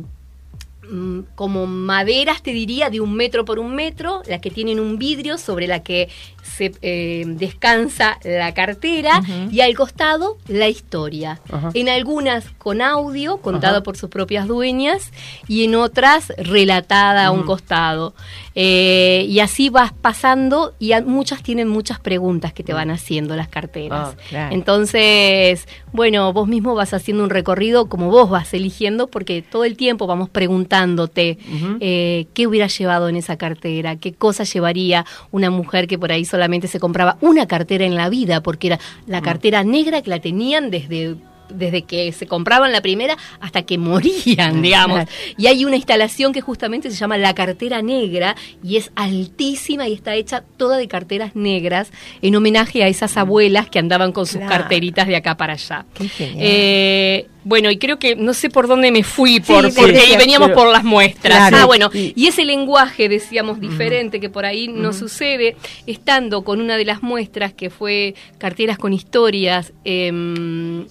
como maderas, te diría, de un metro por un metro, las que tienen un vidrio sobre la que se eh, descansa la cartera y al costado la historia. En algunas con audio, contado Ajá. por sus propias dueñas, y en otras relatada a un Mm. costado. Eh, y así vas pasando y muchas tienen muchas preguntas que te van haciendo las carteras. Ah, claro. Entonces, bueno, vos mismo vas haciendo un recorrido como vos vas eligiendo porque todo el tiempo vamos preguntándote eh, qué hubiera llevado en esa cartera, qué cosa llevaría una mujer que por ahí solamente se compraba una cartera en la vida porque era Mm. la cartera negra que la tenían desde desde que se compraban la primera hasta que morían, digamos. Y hay una instalación que justamente se llama La Cartera Negra y es altísima y está hecha toda de carteras negras en homenaje a esas abuelas que andaban con sus Claro. carteritas de acá para allá. Qué. Eh, bueno, y creo que no sé por dónde me fui, por, sí, porque ahí veníamos pero- por las muestras. Claro. Ah, bueno, Y- y ese lenguaje, decíamos, diferente que por ahí no sucede, estando con una de las muestras que fue Carteras con Historias. em,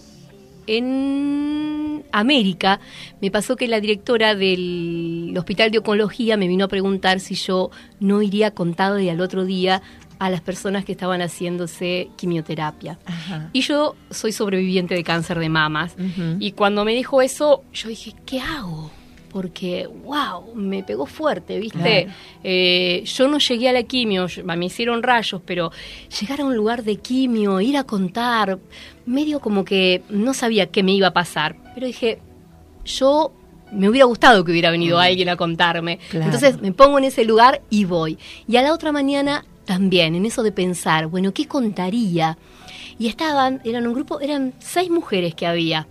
en América me pasó que la directora del Hospital de Oncología me vino a preguntar si yo no iría contado y al otro día a las personas que estaban haciéndose quimioterapia. Ajá. Y yo soy sobreviviente de cáncer de mamas. Y cuando me dijo eso, yo dije, ¿qué hago? Porque, wow, me pegó fuerte, ¿viste? Claro. Eh, yo no llegué a la quimio, me hicieron rayos, pero llegar a un lugar de quimio, ir a contar, medio como que no sabía qué me iba a pasar. Pero dije, yo me hubiera gustado que hubiera venido alguien a contarme. Claro. Entonces me pongo en ese lugar y voy. Y a la otra mañana también, en eso de pensar, bueno, ¿qué contaría? Y estaban, eran un grupo, eran seis mujeres que había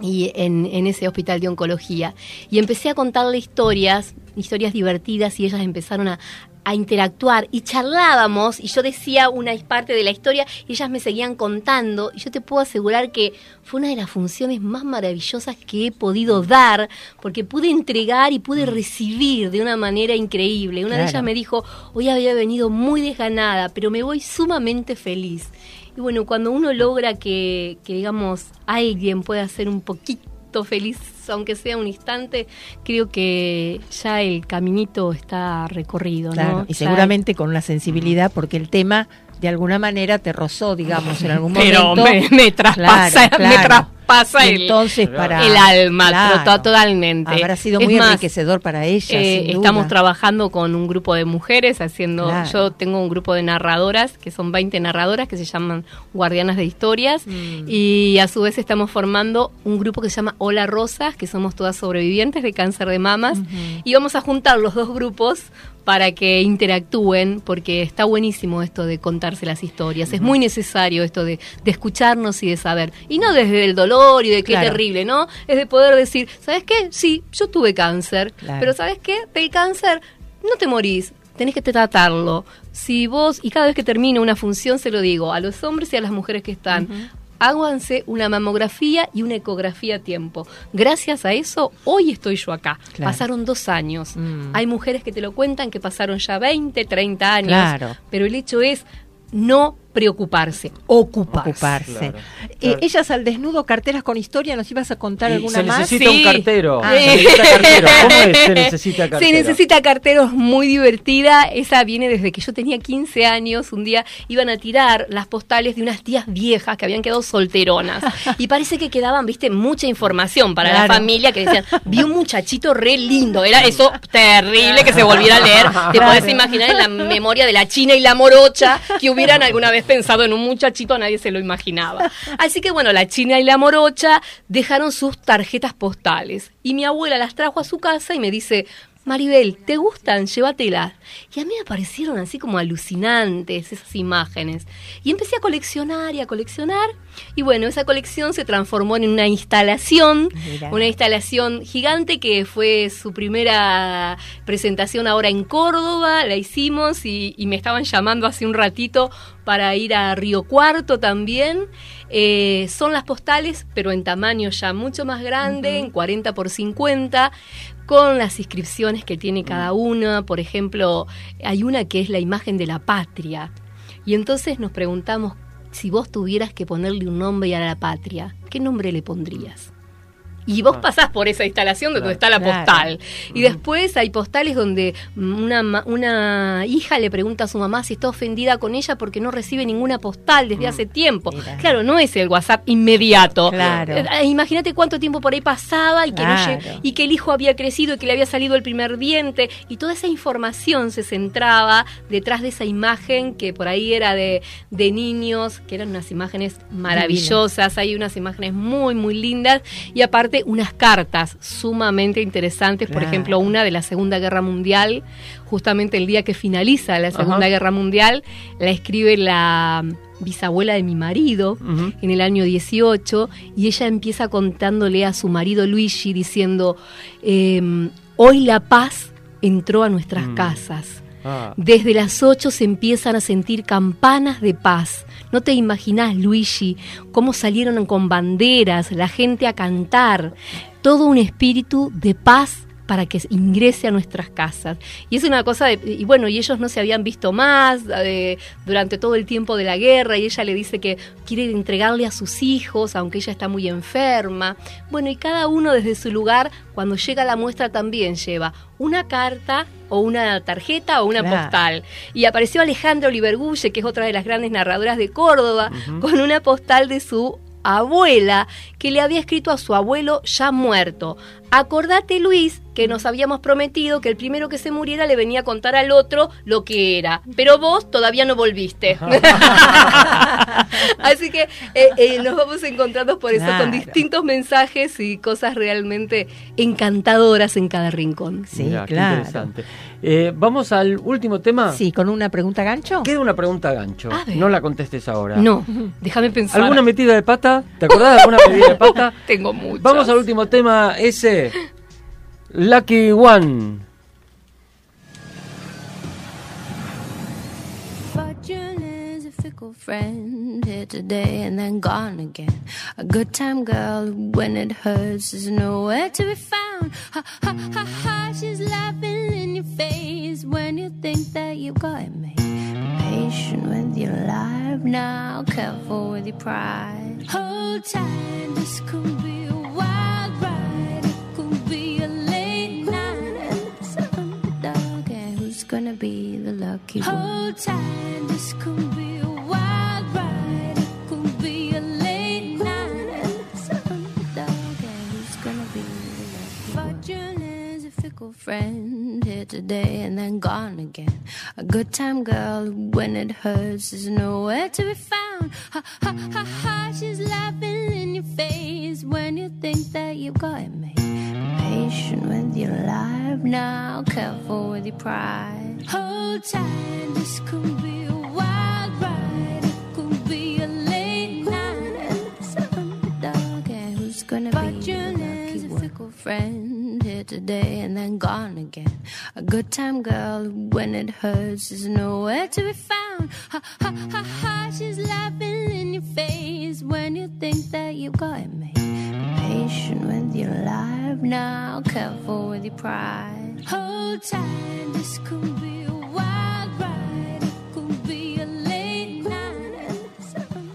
y en, en ese hospital de oncología. Y empecé a contarle historias, historias divertidas, y ellas empezaron a, a interactuar y charlábamos, y yo decía una parte de la historia, y ellas me seguían contando, y yo te puedo asegurar que fue una de las funciones más maravillosas que he podido dar, porque pude entregar y pude recibir de una manera increíble. Una de ellas me dijo, hoy había venido muy desganada, pero me voy sumamente feliz. Y bueno, cuando uno logra que, que, digamos, alguien pueda ser un poquito feliz, aunque sea un instante, creo que ya el caminito está recorrido, Claro, ¿no? y Ya- seguramente con una sensibilidad porque el tema de alguna manera te rozó, digamos, en algún Pero momento. me, me traspasa, Claro, me claro. Traspasa Y el, entonces para el alma, Claro. to- totalmente. Habrá sido Es muy más, enriquecedor para ella. Eh, estamos trabajando con un grupo de mujeres haciendo, Claro. yo tengo un grupo de narradoras, que son 20 narradoras que se llaman Guardianas de Historias Mm. y a su vez estamos formando un grupo que se llama Hola Rosas, que somos todas sobrevivientes de cáncer de mamas y vamos a juntar los dos grupos para que interactúen, porque está buenísimo esto de contarse las historias. Es muy necesario esto de, de escucharnos y de saber. Y no desde el dolor y de qué Claro. terrible, ¿no? Es de poder decir, ¿sabes qué? Sí, yo tuve cáncer, Claro. pero ¿sabes qué? Del cáncer no te morís. Tenés que tratarlo. Si vos, y cada vez que termino una función se lo digo a los hombres y a las mujeres que están, háganse una mamografía y una ecografía a tiempo. Gracias a eso, hoy estoy yo acá. Claro. Pasaron dos años. Mm. Hay mujeres que te lo cuentan que pasaron ya 20, 30 años. Claro. Pero el hecho es no preocuparse, ocuparse. ocuparse. Claro, Eh, claro. ellas al desnudo, carteras con historia, ¿nos ibas a contar Y alguna se más? necesita Sí. un cartero. Ah. Se necesita cartero. ¿Cómo es? Se necesita cartero. Se necesita cartero, es muy divertida. Esa viene desde que yo tenía 15 años. Un día iban a tirar las postales de unas tías viejas que habían quedado solteronas. Y parece que quedaban, viste, mucha información para Claro. la familia que decían, vi un muchachito re lindo. Era eso terrible que se volviera a leer. Te Claro. podés imaginar en la memoria de la China y la morocha que hubieran alguna vez pensado en un muchachito, nadie se lo imaginaba. Así que bueno, la China y la morocha dejaron sus tarjetas postales. Y mi abuela las trajo a su casa y me dice, Maribel, ¿te gustan? Llévatelas. Y a mí me parecieron así como alucinantes esas imágenes. Y empecé a coleccionar y a coleccionar. Y bueno, esa colección se transformó en una instalación, Mira. una instalación gigante que fue su primera presentación ahora en Córdoba. La hicimos y, y me estaban llamando hace un ratito para ir a Río Cuarto también. Eh, son las postales, pero en tamaño ya mucho más grande, en 40 por 50 con las inscripciones que tiene cada una. Por ejemplo, hay una que es la imagen de la patria. Y entonces nos preguntamos, si vos tuvieras que ponerle un nombre a la patria, ¿qué nombre le pondrías? Y vos Ah. pasás por esa instalación de donde está la Claro. postal. Y después hay postales donde una, una hija le pregunta a su mamá si está ofendida con ella porque no recibe ninguna postal desde hace tiempo. Mira. Claro, no es el WhatsApp inmediato. Claro. Eh, eh, Imagínate cuánto tiempo por ahí pasaba y que, no y que el hijo había crecido y que le había salido el primer diente. Y toda esa información se centraba detrás de esa imagen que por ahí era de, de niños, que eran unas imágenes maravillosas. Hay unas imágenes muy, muy lindas. Y aparte, unas cartas sumamente interesantes. Por ejemplo, una de la Segunda Guerra Mundial, justamente el día que finaliza la Segunda. Guerra Mundial, la escribe la bisabuela de mi marido en el año 18 y ella empieza contándole a su marido Luigi diciendo, em, hoy la paz entró a nuestras Mm. casas. Ah. Desde las 8 se empiezan a sentir campanas de paz. No te imaginás, Luigi, cómo salieron con banderas, la gente a cantar. Todo un espíritu de paz para que ingrese a nuestras casas. Y es una cosa de, y bueno, y ellos no se habían visto más eh, durante todo el tiempo de la guerra y ella le dice que quiere entregarle a sus hijos, aunque ella está muy enferma. Bueno, y cada uno desde su lugar, cuando llega la muestra también lleva una carta o una tarjeta o una Claro. postal. Y apareció Alejandra Olivergulle, que es otra de las grandes narradoras de Córdoba, con una postal de su abuela que le había escrito a su abuelo ya muerto. Acordate, Luis, que nos habíamos prometido que el primero que se muriera le venía a contar al otro lo que era. Pero vos todavía no volviste. Así que eh, eh, nos vamos encontrando por eso con Claro. distintos mensajes y cosas realmente encantadoras en cada rincón. Sí, Mirá, qué claro. interesante. Eh, Vamos al último tema. Sí, con una pregunta gancho. Queda una pregunta gancho. A ver. No la contestes ahora. No, déjame pensar. ¿Alguna metida de pata? ¿Te acordás de alguna metida de pata? Tengo muchas. Vamos al último tema, ese. Lucky One. Friend, here today and then gone again. A good time girl, when it hurts, is nowhere to be found. Ha ha ha ha, she's laughing in your face when you think that you've got it made. Patient with your life now, careful with your pride. Hold this could be gonna be the lucky one? Hold tight, this could be is friend, here today and then gone again. A good time girl, when it hurts, is nowhere to be found. Ha ha ha ha, she's laughing in your face when you think that you've got it made. Patient with your life now, careful with your pride. Hold tight, this could be friend, here today and then gone again. A good time girl, when it hurts, is nowhere to be found. Ha ha ha ha, she's laughing in your face when you think that you've got it made. Patient with your life now, careful with your pride. Hold tight, this could be a wild ride. It could be a late night. It's gonna be.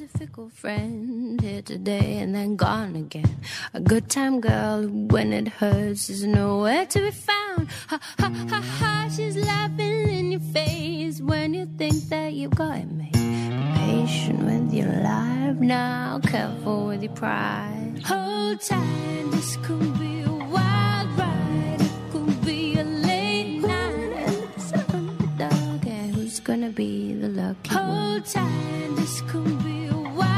A fickle friend, here today and then gone again. A good time girl, when it hurts, is nowhere to be found. Ha ha ha ha, she's laughing in your face when you think that you've got it made. Be patient with your life now, careful with your pride. Hold tight, this could be a wild ride. It could be a late night, and it's underdog. And who's gonna be the lucky? Hold tight, this could be a wild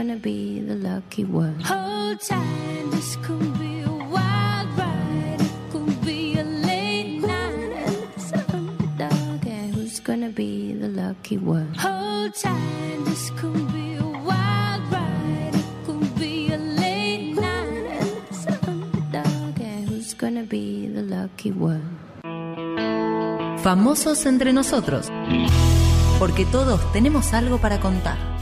gonna be the lucky one? Hold tight, this could be a wild ride. It could be a late night, and it's underdog. And who's gonna be the lucky one? Hold tight, this could be a wild ride. It could be a late night, and it's underdog. And who's gonna be the lucky one? Famosos entre nosotros. Porque todos tenemos algo para contar.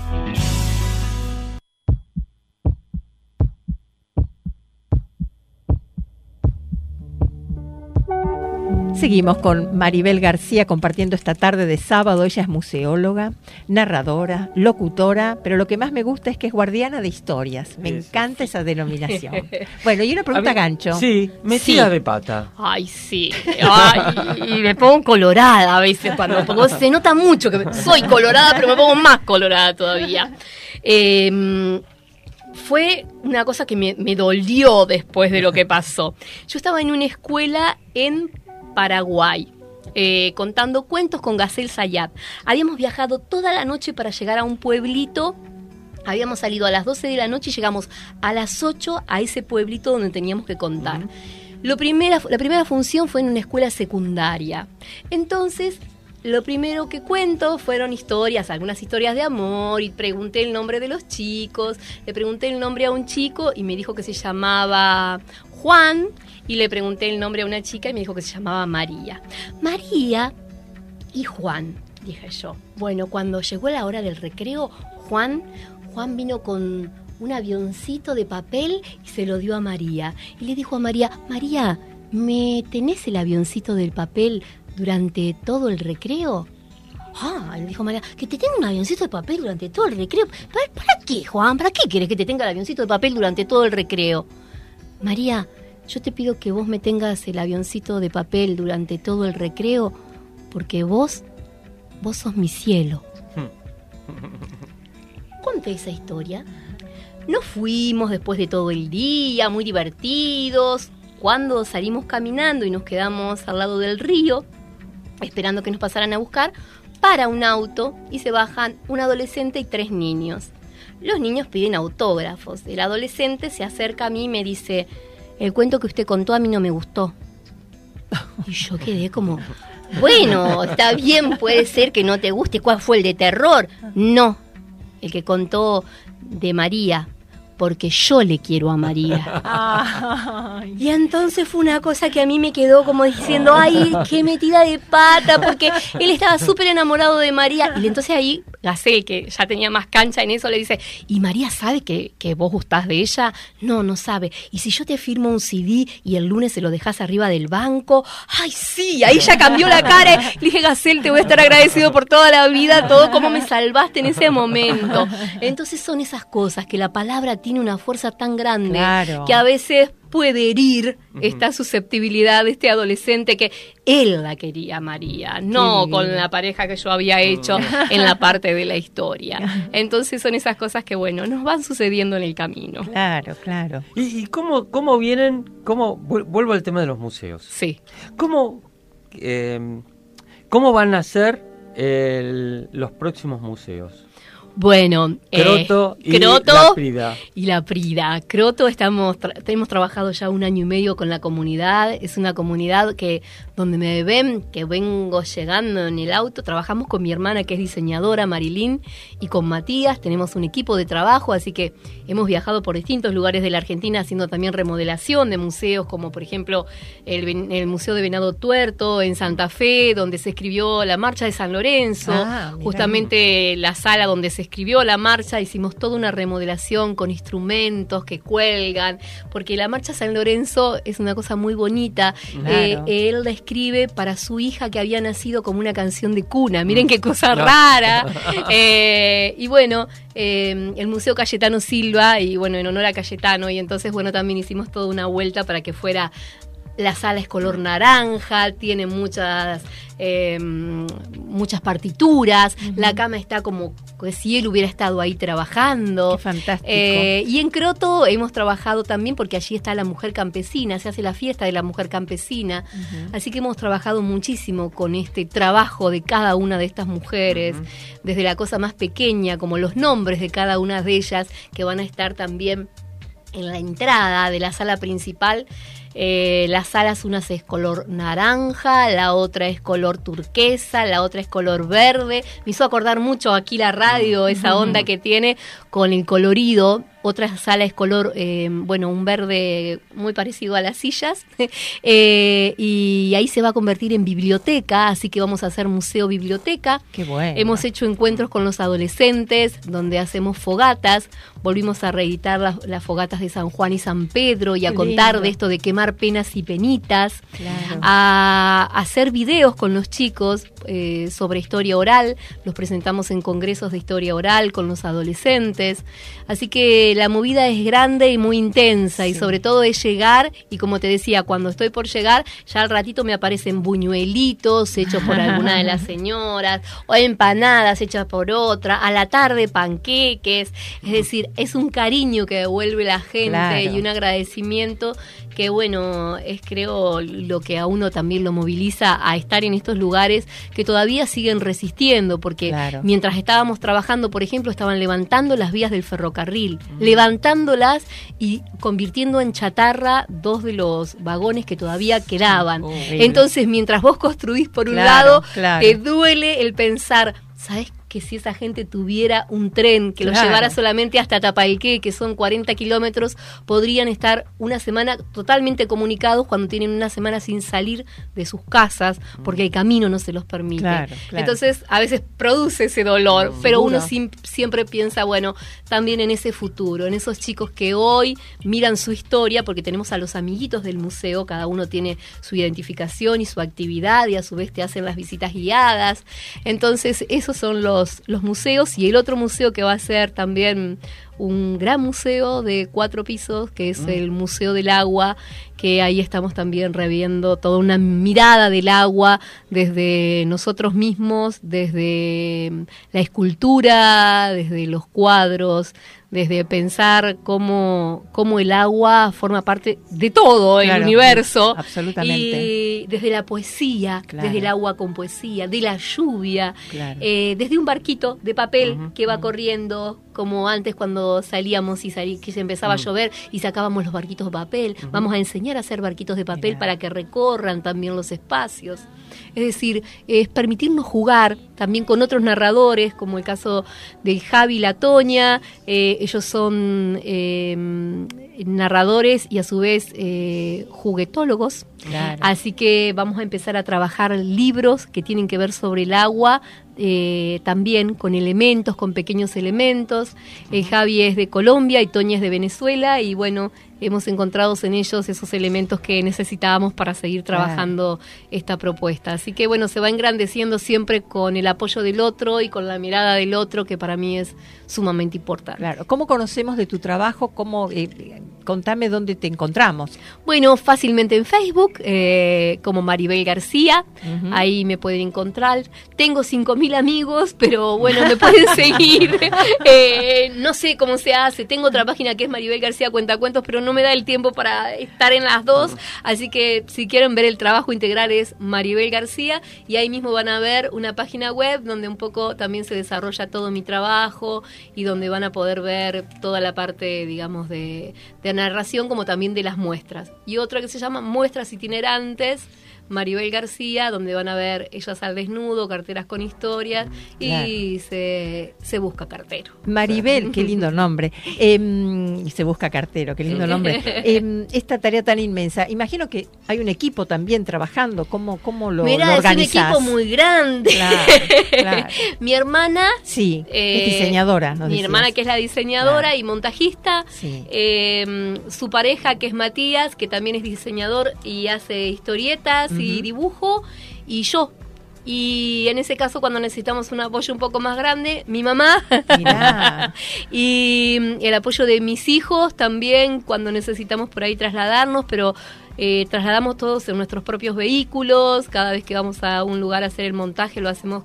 Seguimos con Maribel García compartiendo esta tarde de sábado. Ella es museóloga, narradora, locutora, pero lo que más me gusta es que es guardiana de historias. Me Eso. encanta esa denominación. Bueno, y una pregunta A mí- gancho. Sí, metida Sí. de pata. Ay, sí. Ay, y me pongo colorada a veces cuando porque se nota mucho que soy colorada, pero me pongo más colorada todavía. Eh, fue una cosa que me, me dolió después de lo que pasó. Yo estaba en una escuela en Paraguay. eh, contando cuentos con Gacel Sayat. Habíamos viajado toda la noche para llegar a un pueblito Habíamos salido a las 12 de la noche y llegamos a las 8 a ese pueblito donde teníamos que contar. Lo primera, la primera función fue en una escuela secundaria. Entonces, lo primero que cuento fueron historias, algunas historias de amor, y pregunté el nombre de los chicos, le pregunté el nombre a un chico y me dijo que se llamaba Juan, y le pregunté el nombre a una chica y me dijo que se llamaba María. María y Juan, dije yo. Bueno, cuando llegó la hora del recreo, Juan, Juan vino con un avioncito de papel y se lo dio a María. Y le dijo a María, María, ¿me tenés el avioncito del papel durante todo el recreo? Ah, le dijo María, que te tenga un avioncito de papel durante todo el recreo. ¿Para, para qué, Juan? ¿Para qué quieres que te tenga el avioncito de papel durante todo el recreo? María, yo te pido que vos me tengas el avioncito de papel durante todo el recreo, porque vos, vos sos mi cielo. Conté esa historia. Nos fuimos después de todo el día, muy divertidos. Cuando salimos caminando y nos quedamos al lado del río, esperando que nos pasaran a buscar, para un auto y se bajan un adolescente y tres niños. Los niños piden autógrafos. El adolescente se acerca a mí y me dice, el cuento que usted contó a mí no me gustó. Y yo quedé como, bueno, está bien, puede ser que no te guste. ¿Cuál fue el de terror? No, el que contó de María, porque yo le quiero a María. Y entonces fue una cosa que a mí me quedó como diciendo, ay, qué metida de pata, porque él estaba súper enamorado de María. Y entonces ahí Gacel, que ya tenía más cancha en eso, le dice, ¿y María sabe que, que vos gustás de ella? No, no sabe. ¿Y si yo te firmo un CD y el lunes se lo dejas arriba del banco? Ay, sí, ahí ya cambió la cara. Le dije, Gacel, te voy a estar agradecido por toda la vida, todo como me salvaste en ese momento. Entonces son esas cosas que la palabra tiene una fuerza tan grande Claro. que a veces puede herir esta susceptibilidad de este adolescente que él la quería María, no con la pareja que yo había hecho en la parte de la historia. Entonces son esas cosas que, bueno, nos van sucediendo en el camino. claro, claro. ¿Y, y cómo, cómo vienen? Cómo, vuel- vuelvo al tema de los museos. Sí. ¿Cómo, eh, cómo van a ser el- los próximos museos? Bueno, eh, Croto y Croto La Prida. y la Prida. Croto estamos tra- hemos trabajado ya un año y medio con la comunidad. Es una comunidad que donde me ven, que vengo llegando en el auto, trabajamos con mi hermana que es diseñadora, Marilyn, y con Matías. Tenemos un equipo de trabajo, así que hemos viajado por distintos lugares de la Argentina haciendo también remodelación de museos, como por ejemplo el, Museo de Venado Tuerto en Santa Fe, donde se escribió la Marcha de San Lorenzo. Ah. Justamente la sala donde se escribió la marcha, hicimos toda una remodelación con instrumentos que cuelgan, porque la marcha San Lorenzo es una cosa muy bonita. Claro. Eh, él la escribe para su hija que había nacido como una canción de cuna. Miren qué cosa No. rara. Eh, y bueno, eh, el Museo Cayetano Silva, y bueno, en honor a Cayetano, y entonces, bueno, también hicimos toda una vuelta para que fuera la sala es color naranja, tiene muchas eh, muchas partituras, la cama está como que si él hubiera estado ahí trabajando. Qué fantástico. Eh, y en Croto hemos trabajado también porque allí está la mujer campesina, se hace la fiesta de la mujer campesina. Así que hemos trabajado muchísimo con este trabajo de cada una de estas mujeres, desde la cosa más pequeña, como los nombres de cada una de ellas, que van a estar también en la entrada de la sala principal. Eh, las salas, una es color naranja, la otra es color turquesa, la otra es color verde. Me hizo acordar mucho aquí la radio, esa onda que tiene con el colorido. Otra sala es color, eh, bueno, un verde muy parecido a las sillas. Eh, y ahí se va a convertir en biblioteca, así que vamos a hacer museo-biblioteca. Qué bueno. Hemos hecho encuentros con los adolescentes donde hacemos fogatas. Volvimos a reeditar las, las fogatas de San Juan y San Pedro y a Qué contar lindo. de esto de quemar penas y penitas. Claro. A hacer videos con los chicos eh, sobre historia oral. Los presentamos en congresos de historia oral con los adolescentes. Así que la movida es grande y muy intensa y sobre todo es llegar y como te decía, cuando estoy por llegar, ya al ratito me aparecen buñuelitos hechos por alguna de las señoras o empanadas hechas por otra, a la tarde panqueques, es decir, es un cariño que devuelve la gente Claro. y un agradecimiento que bueno, es creo lo que a uno también lo moviliza a estar en estos lugares que todavía siguen resistiendo, porque Claro. mientras estábamos trabajando, por ejemplo, estaban levantando las vías del ferrocarril, levantándolas y convirtiendo en chatarra dos de los vagones que todavía quedaban. Entonces, mientras vos construís por un Claro, lado, claro. te duele el pensar, ¿sabes? Que si esa gente tuviera un tren que los Claro. llevara solamente hasta Tapalqué, que son 40 kilómetros, podrían estar una semana totalmente comunicados cuando tienen una semana sin salir de sus casas, porque el camino no se los permite. Claro, claro. Entonces, a veces produce ese dolor, pero uno sim- siempre piensa, bueno, también en ese futuro, en esos chicos que hoy miran su historia, porque tenemos a los amiguitos del museo, cada uno tiene su identificación y su actividad, y a su vez te hacen las visitas guiadas. Entonces, esos son los, los museos, y el otro museo que va a ser también un gran museo de cuatro pisos, que es el Museo del Agua, que ahí estamos también reviendo toda una mirada del agua desde nosotros mismos, desde la escultura, desde los cuadros, desde pensar cómo, cómo el agua forma parte de todo el universo. absolutamente. Y desde la poesía, Claro. desde el agua con poesía, de la lluvia, Claro. eh, desde un barquito de papel que va corriendo, como antes cuando salíamos y salí, que se empezaba a llover y sacábamos los barquitos de papel. Vamos a enseñar a hacer barquitos de papel Mirá. para que recorran también los espacios. Es decir, es permitirnos jugar también con otros narradores, como el caso de Javi y la Toña. Eh, ellos son eh, narradores y a su vez eh, juguetólogos. Claro. Así que vamos a empezar a trabajar libros que tienen que ver sobre el agua, eh, también con elementos, con pequeños elementos. Eh, Javi es de Colombia y Toña es de Venezuela y bueno, hemos encontrado en ellos esos elementos que necesitábamos para seguir trabajando esta propuesta. Así que bueno, se va engrandeciendo siempre con el apoyo del otro y con la mirada del otro, que para mí es sumamente importante. Claro. ¿Cómo conocemos de tu trabajo? ¿Cómo, eh, contame dónde te encontramos. Bueno, fácilmente en Facebook, eh, como Maribel García, ahí me pueden encontrar. Tengo 5.000 amigos, pero bueno, me pueden seguir. Eh, no sé cómo se hace. Tengo otra página que es Maribel García Cuentacuentos, pero no me da el tiempo para estar en las dos. Así que si quieren ver el trabajo integral es Maribel García y ahí mismo van a ver una página web donde un poco también se desarrolla todo mi trabajo y donde van a poder ver toda la parte, digamos, de, de narración como también de las muestras. Y otra que se llama Muestras itinerantes, Maribel García, donde van a ver ellas al desnudo, carteras con historias y se, se busca cartero. Maribel, qué lindo nombre. Em, y se busca cartero, qué lindo nombre. Em, esta tarea tan inmensa. Imagino que hay un equipo también trabajando. ¿Cómo, cómo lo, Mirá, lo es un equipo muy grande. Claro, claro. Mi hermana Sí, Eh, es diseñadora. nos mi decías. hermana que es la diseñadora y montajista. Sí. Eh, su pareja que es Matías, que también es diseñador y hace historietas y dibujo. Y yo. Y en ese caso, cuando necesitamos un apoyo un poco más grande, mi mamá. Mirá. y mm, el apoyo de mis hijos también, cuando necesitamos por ahí trasladarnos, pero eh, trasladamos todos en nuestros propios vehículos. Cada vez que vamos a un lugar a hacer el montaje, lo hacemos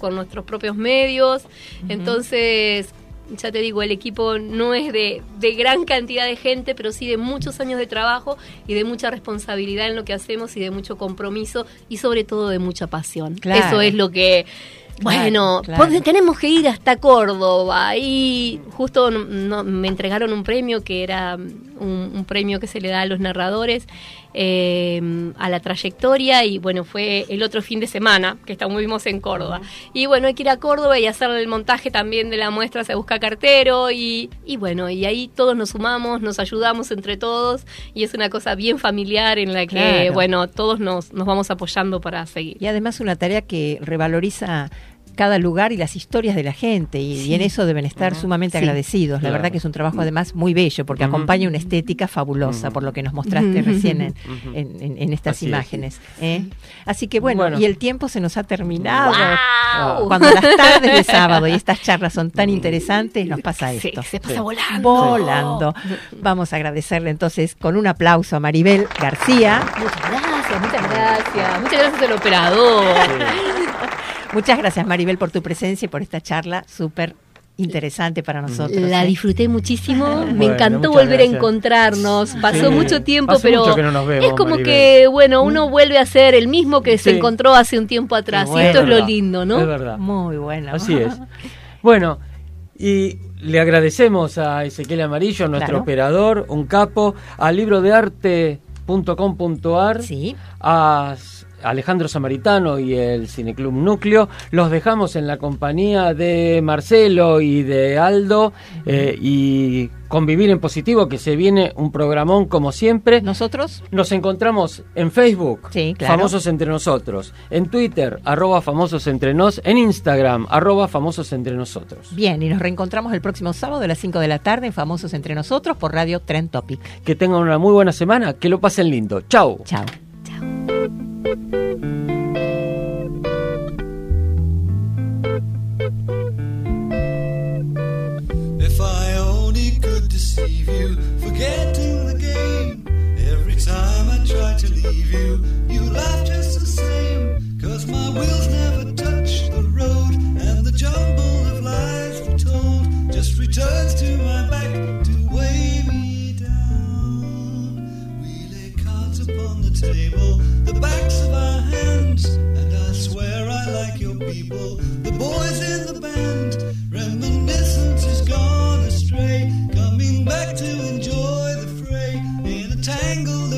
con nuestros propios medios. Entonces, ya te digo, el equipo no es de, de gran cantidad de gente, pero sí de muchos años de trabajo y de mucha responsabilidad en lo que hacemos y de mucho compromiso y sobre todo de mucha pasión. Claro. Eso es lo que... Bueno, Claro, claro. tenemos que ir hasta Córdoba y justo no- me entregaron un premio que era un, un premio que se le da a los narradores eh, a la trayectoria y bueno, fue el otro fin de semana que estuvimos en Córdoba. Y bueno, hay que ir a Córdoba y hacer el montaje también de la muestra Se Busca Cartero y, y bueno, y ahí todos nos sumamos, nos ayudamos entre todos y es una cosa bien familiar en la que, Claro. bueno, todos nos, nos vamos apoyando para seguir. Y además una tarea que revaloriza cada lugar y las historias de la gente y, y en eso deben estar sumamente Sí. agradecidos. La Claro. verdad que es un trabajo además muy bello porque acompaña una estética fabulosa por lo que nos mostraste recién en, Ujú. en- en- en estas Así es. imágenes. ¿eh? Así que bueno, Bueno. y el tiempo se nos ha terminado. Cuando las tardes de sábado y estas charlas son tan interesantes, nos pasa Sí, esto. se pasa Sí. volando. Volando. Vamos a agradecerle entonces con un aplauso a Maribel García. Muchas gracias, muchas gracias. Muchas gracias al operador. Muchas gracias Maribel por tu presencia y por esta charla súper interesante para nosotros. La ¿eh? disfruté muchísimo, me Bueno, encantó volver a encontrarnos. Pasó Sí. mucho tiempo, pero mucho que no nos vemos, es como Maribel. que, bueno, uno vuelve a ser el mismo que se encontró hace un tiempo atrás. Y esto es lo lindo, ¿no? Es verdad. Muy buena. Así es. Bueno, y le agradecemos a Ezequiel Amarillo, nuestro Claro. operador, un capo, al libro de arte.com.ar, Sí. a Alejandro Samaritano y el Cineclub Núcleo. Los dejamos en la compañía de Marcelo y de Aldo eh, y convivir en positivo, que se viene un programón como siempre. Nosotros, Nos encontramos en Facebook, Sí, claro. Famosos Entre Nosotros, en Twitter, arroba Famosos Entre Nos, en Instagram, arroba Famosos Entre Nosotros. bien, y nos reencontramos el próximo sábado a las 5 de la tarde en Famosos Entre Nosotros por Radio Trend Topic. Que tengan una muy buena semana, que lo pasen lindo. Chau. Chao. If I only could deceive you, forgetting the game. Every time I try to leave you, you laugh just the same. Cause my wheels never touch the road, and the jumble of lies retold just returns to my back the backs of our hands, and I swear I like your people, the boys in the band. Reminiscence is gone astray, coming back to enjoy the fray in a tangled.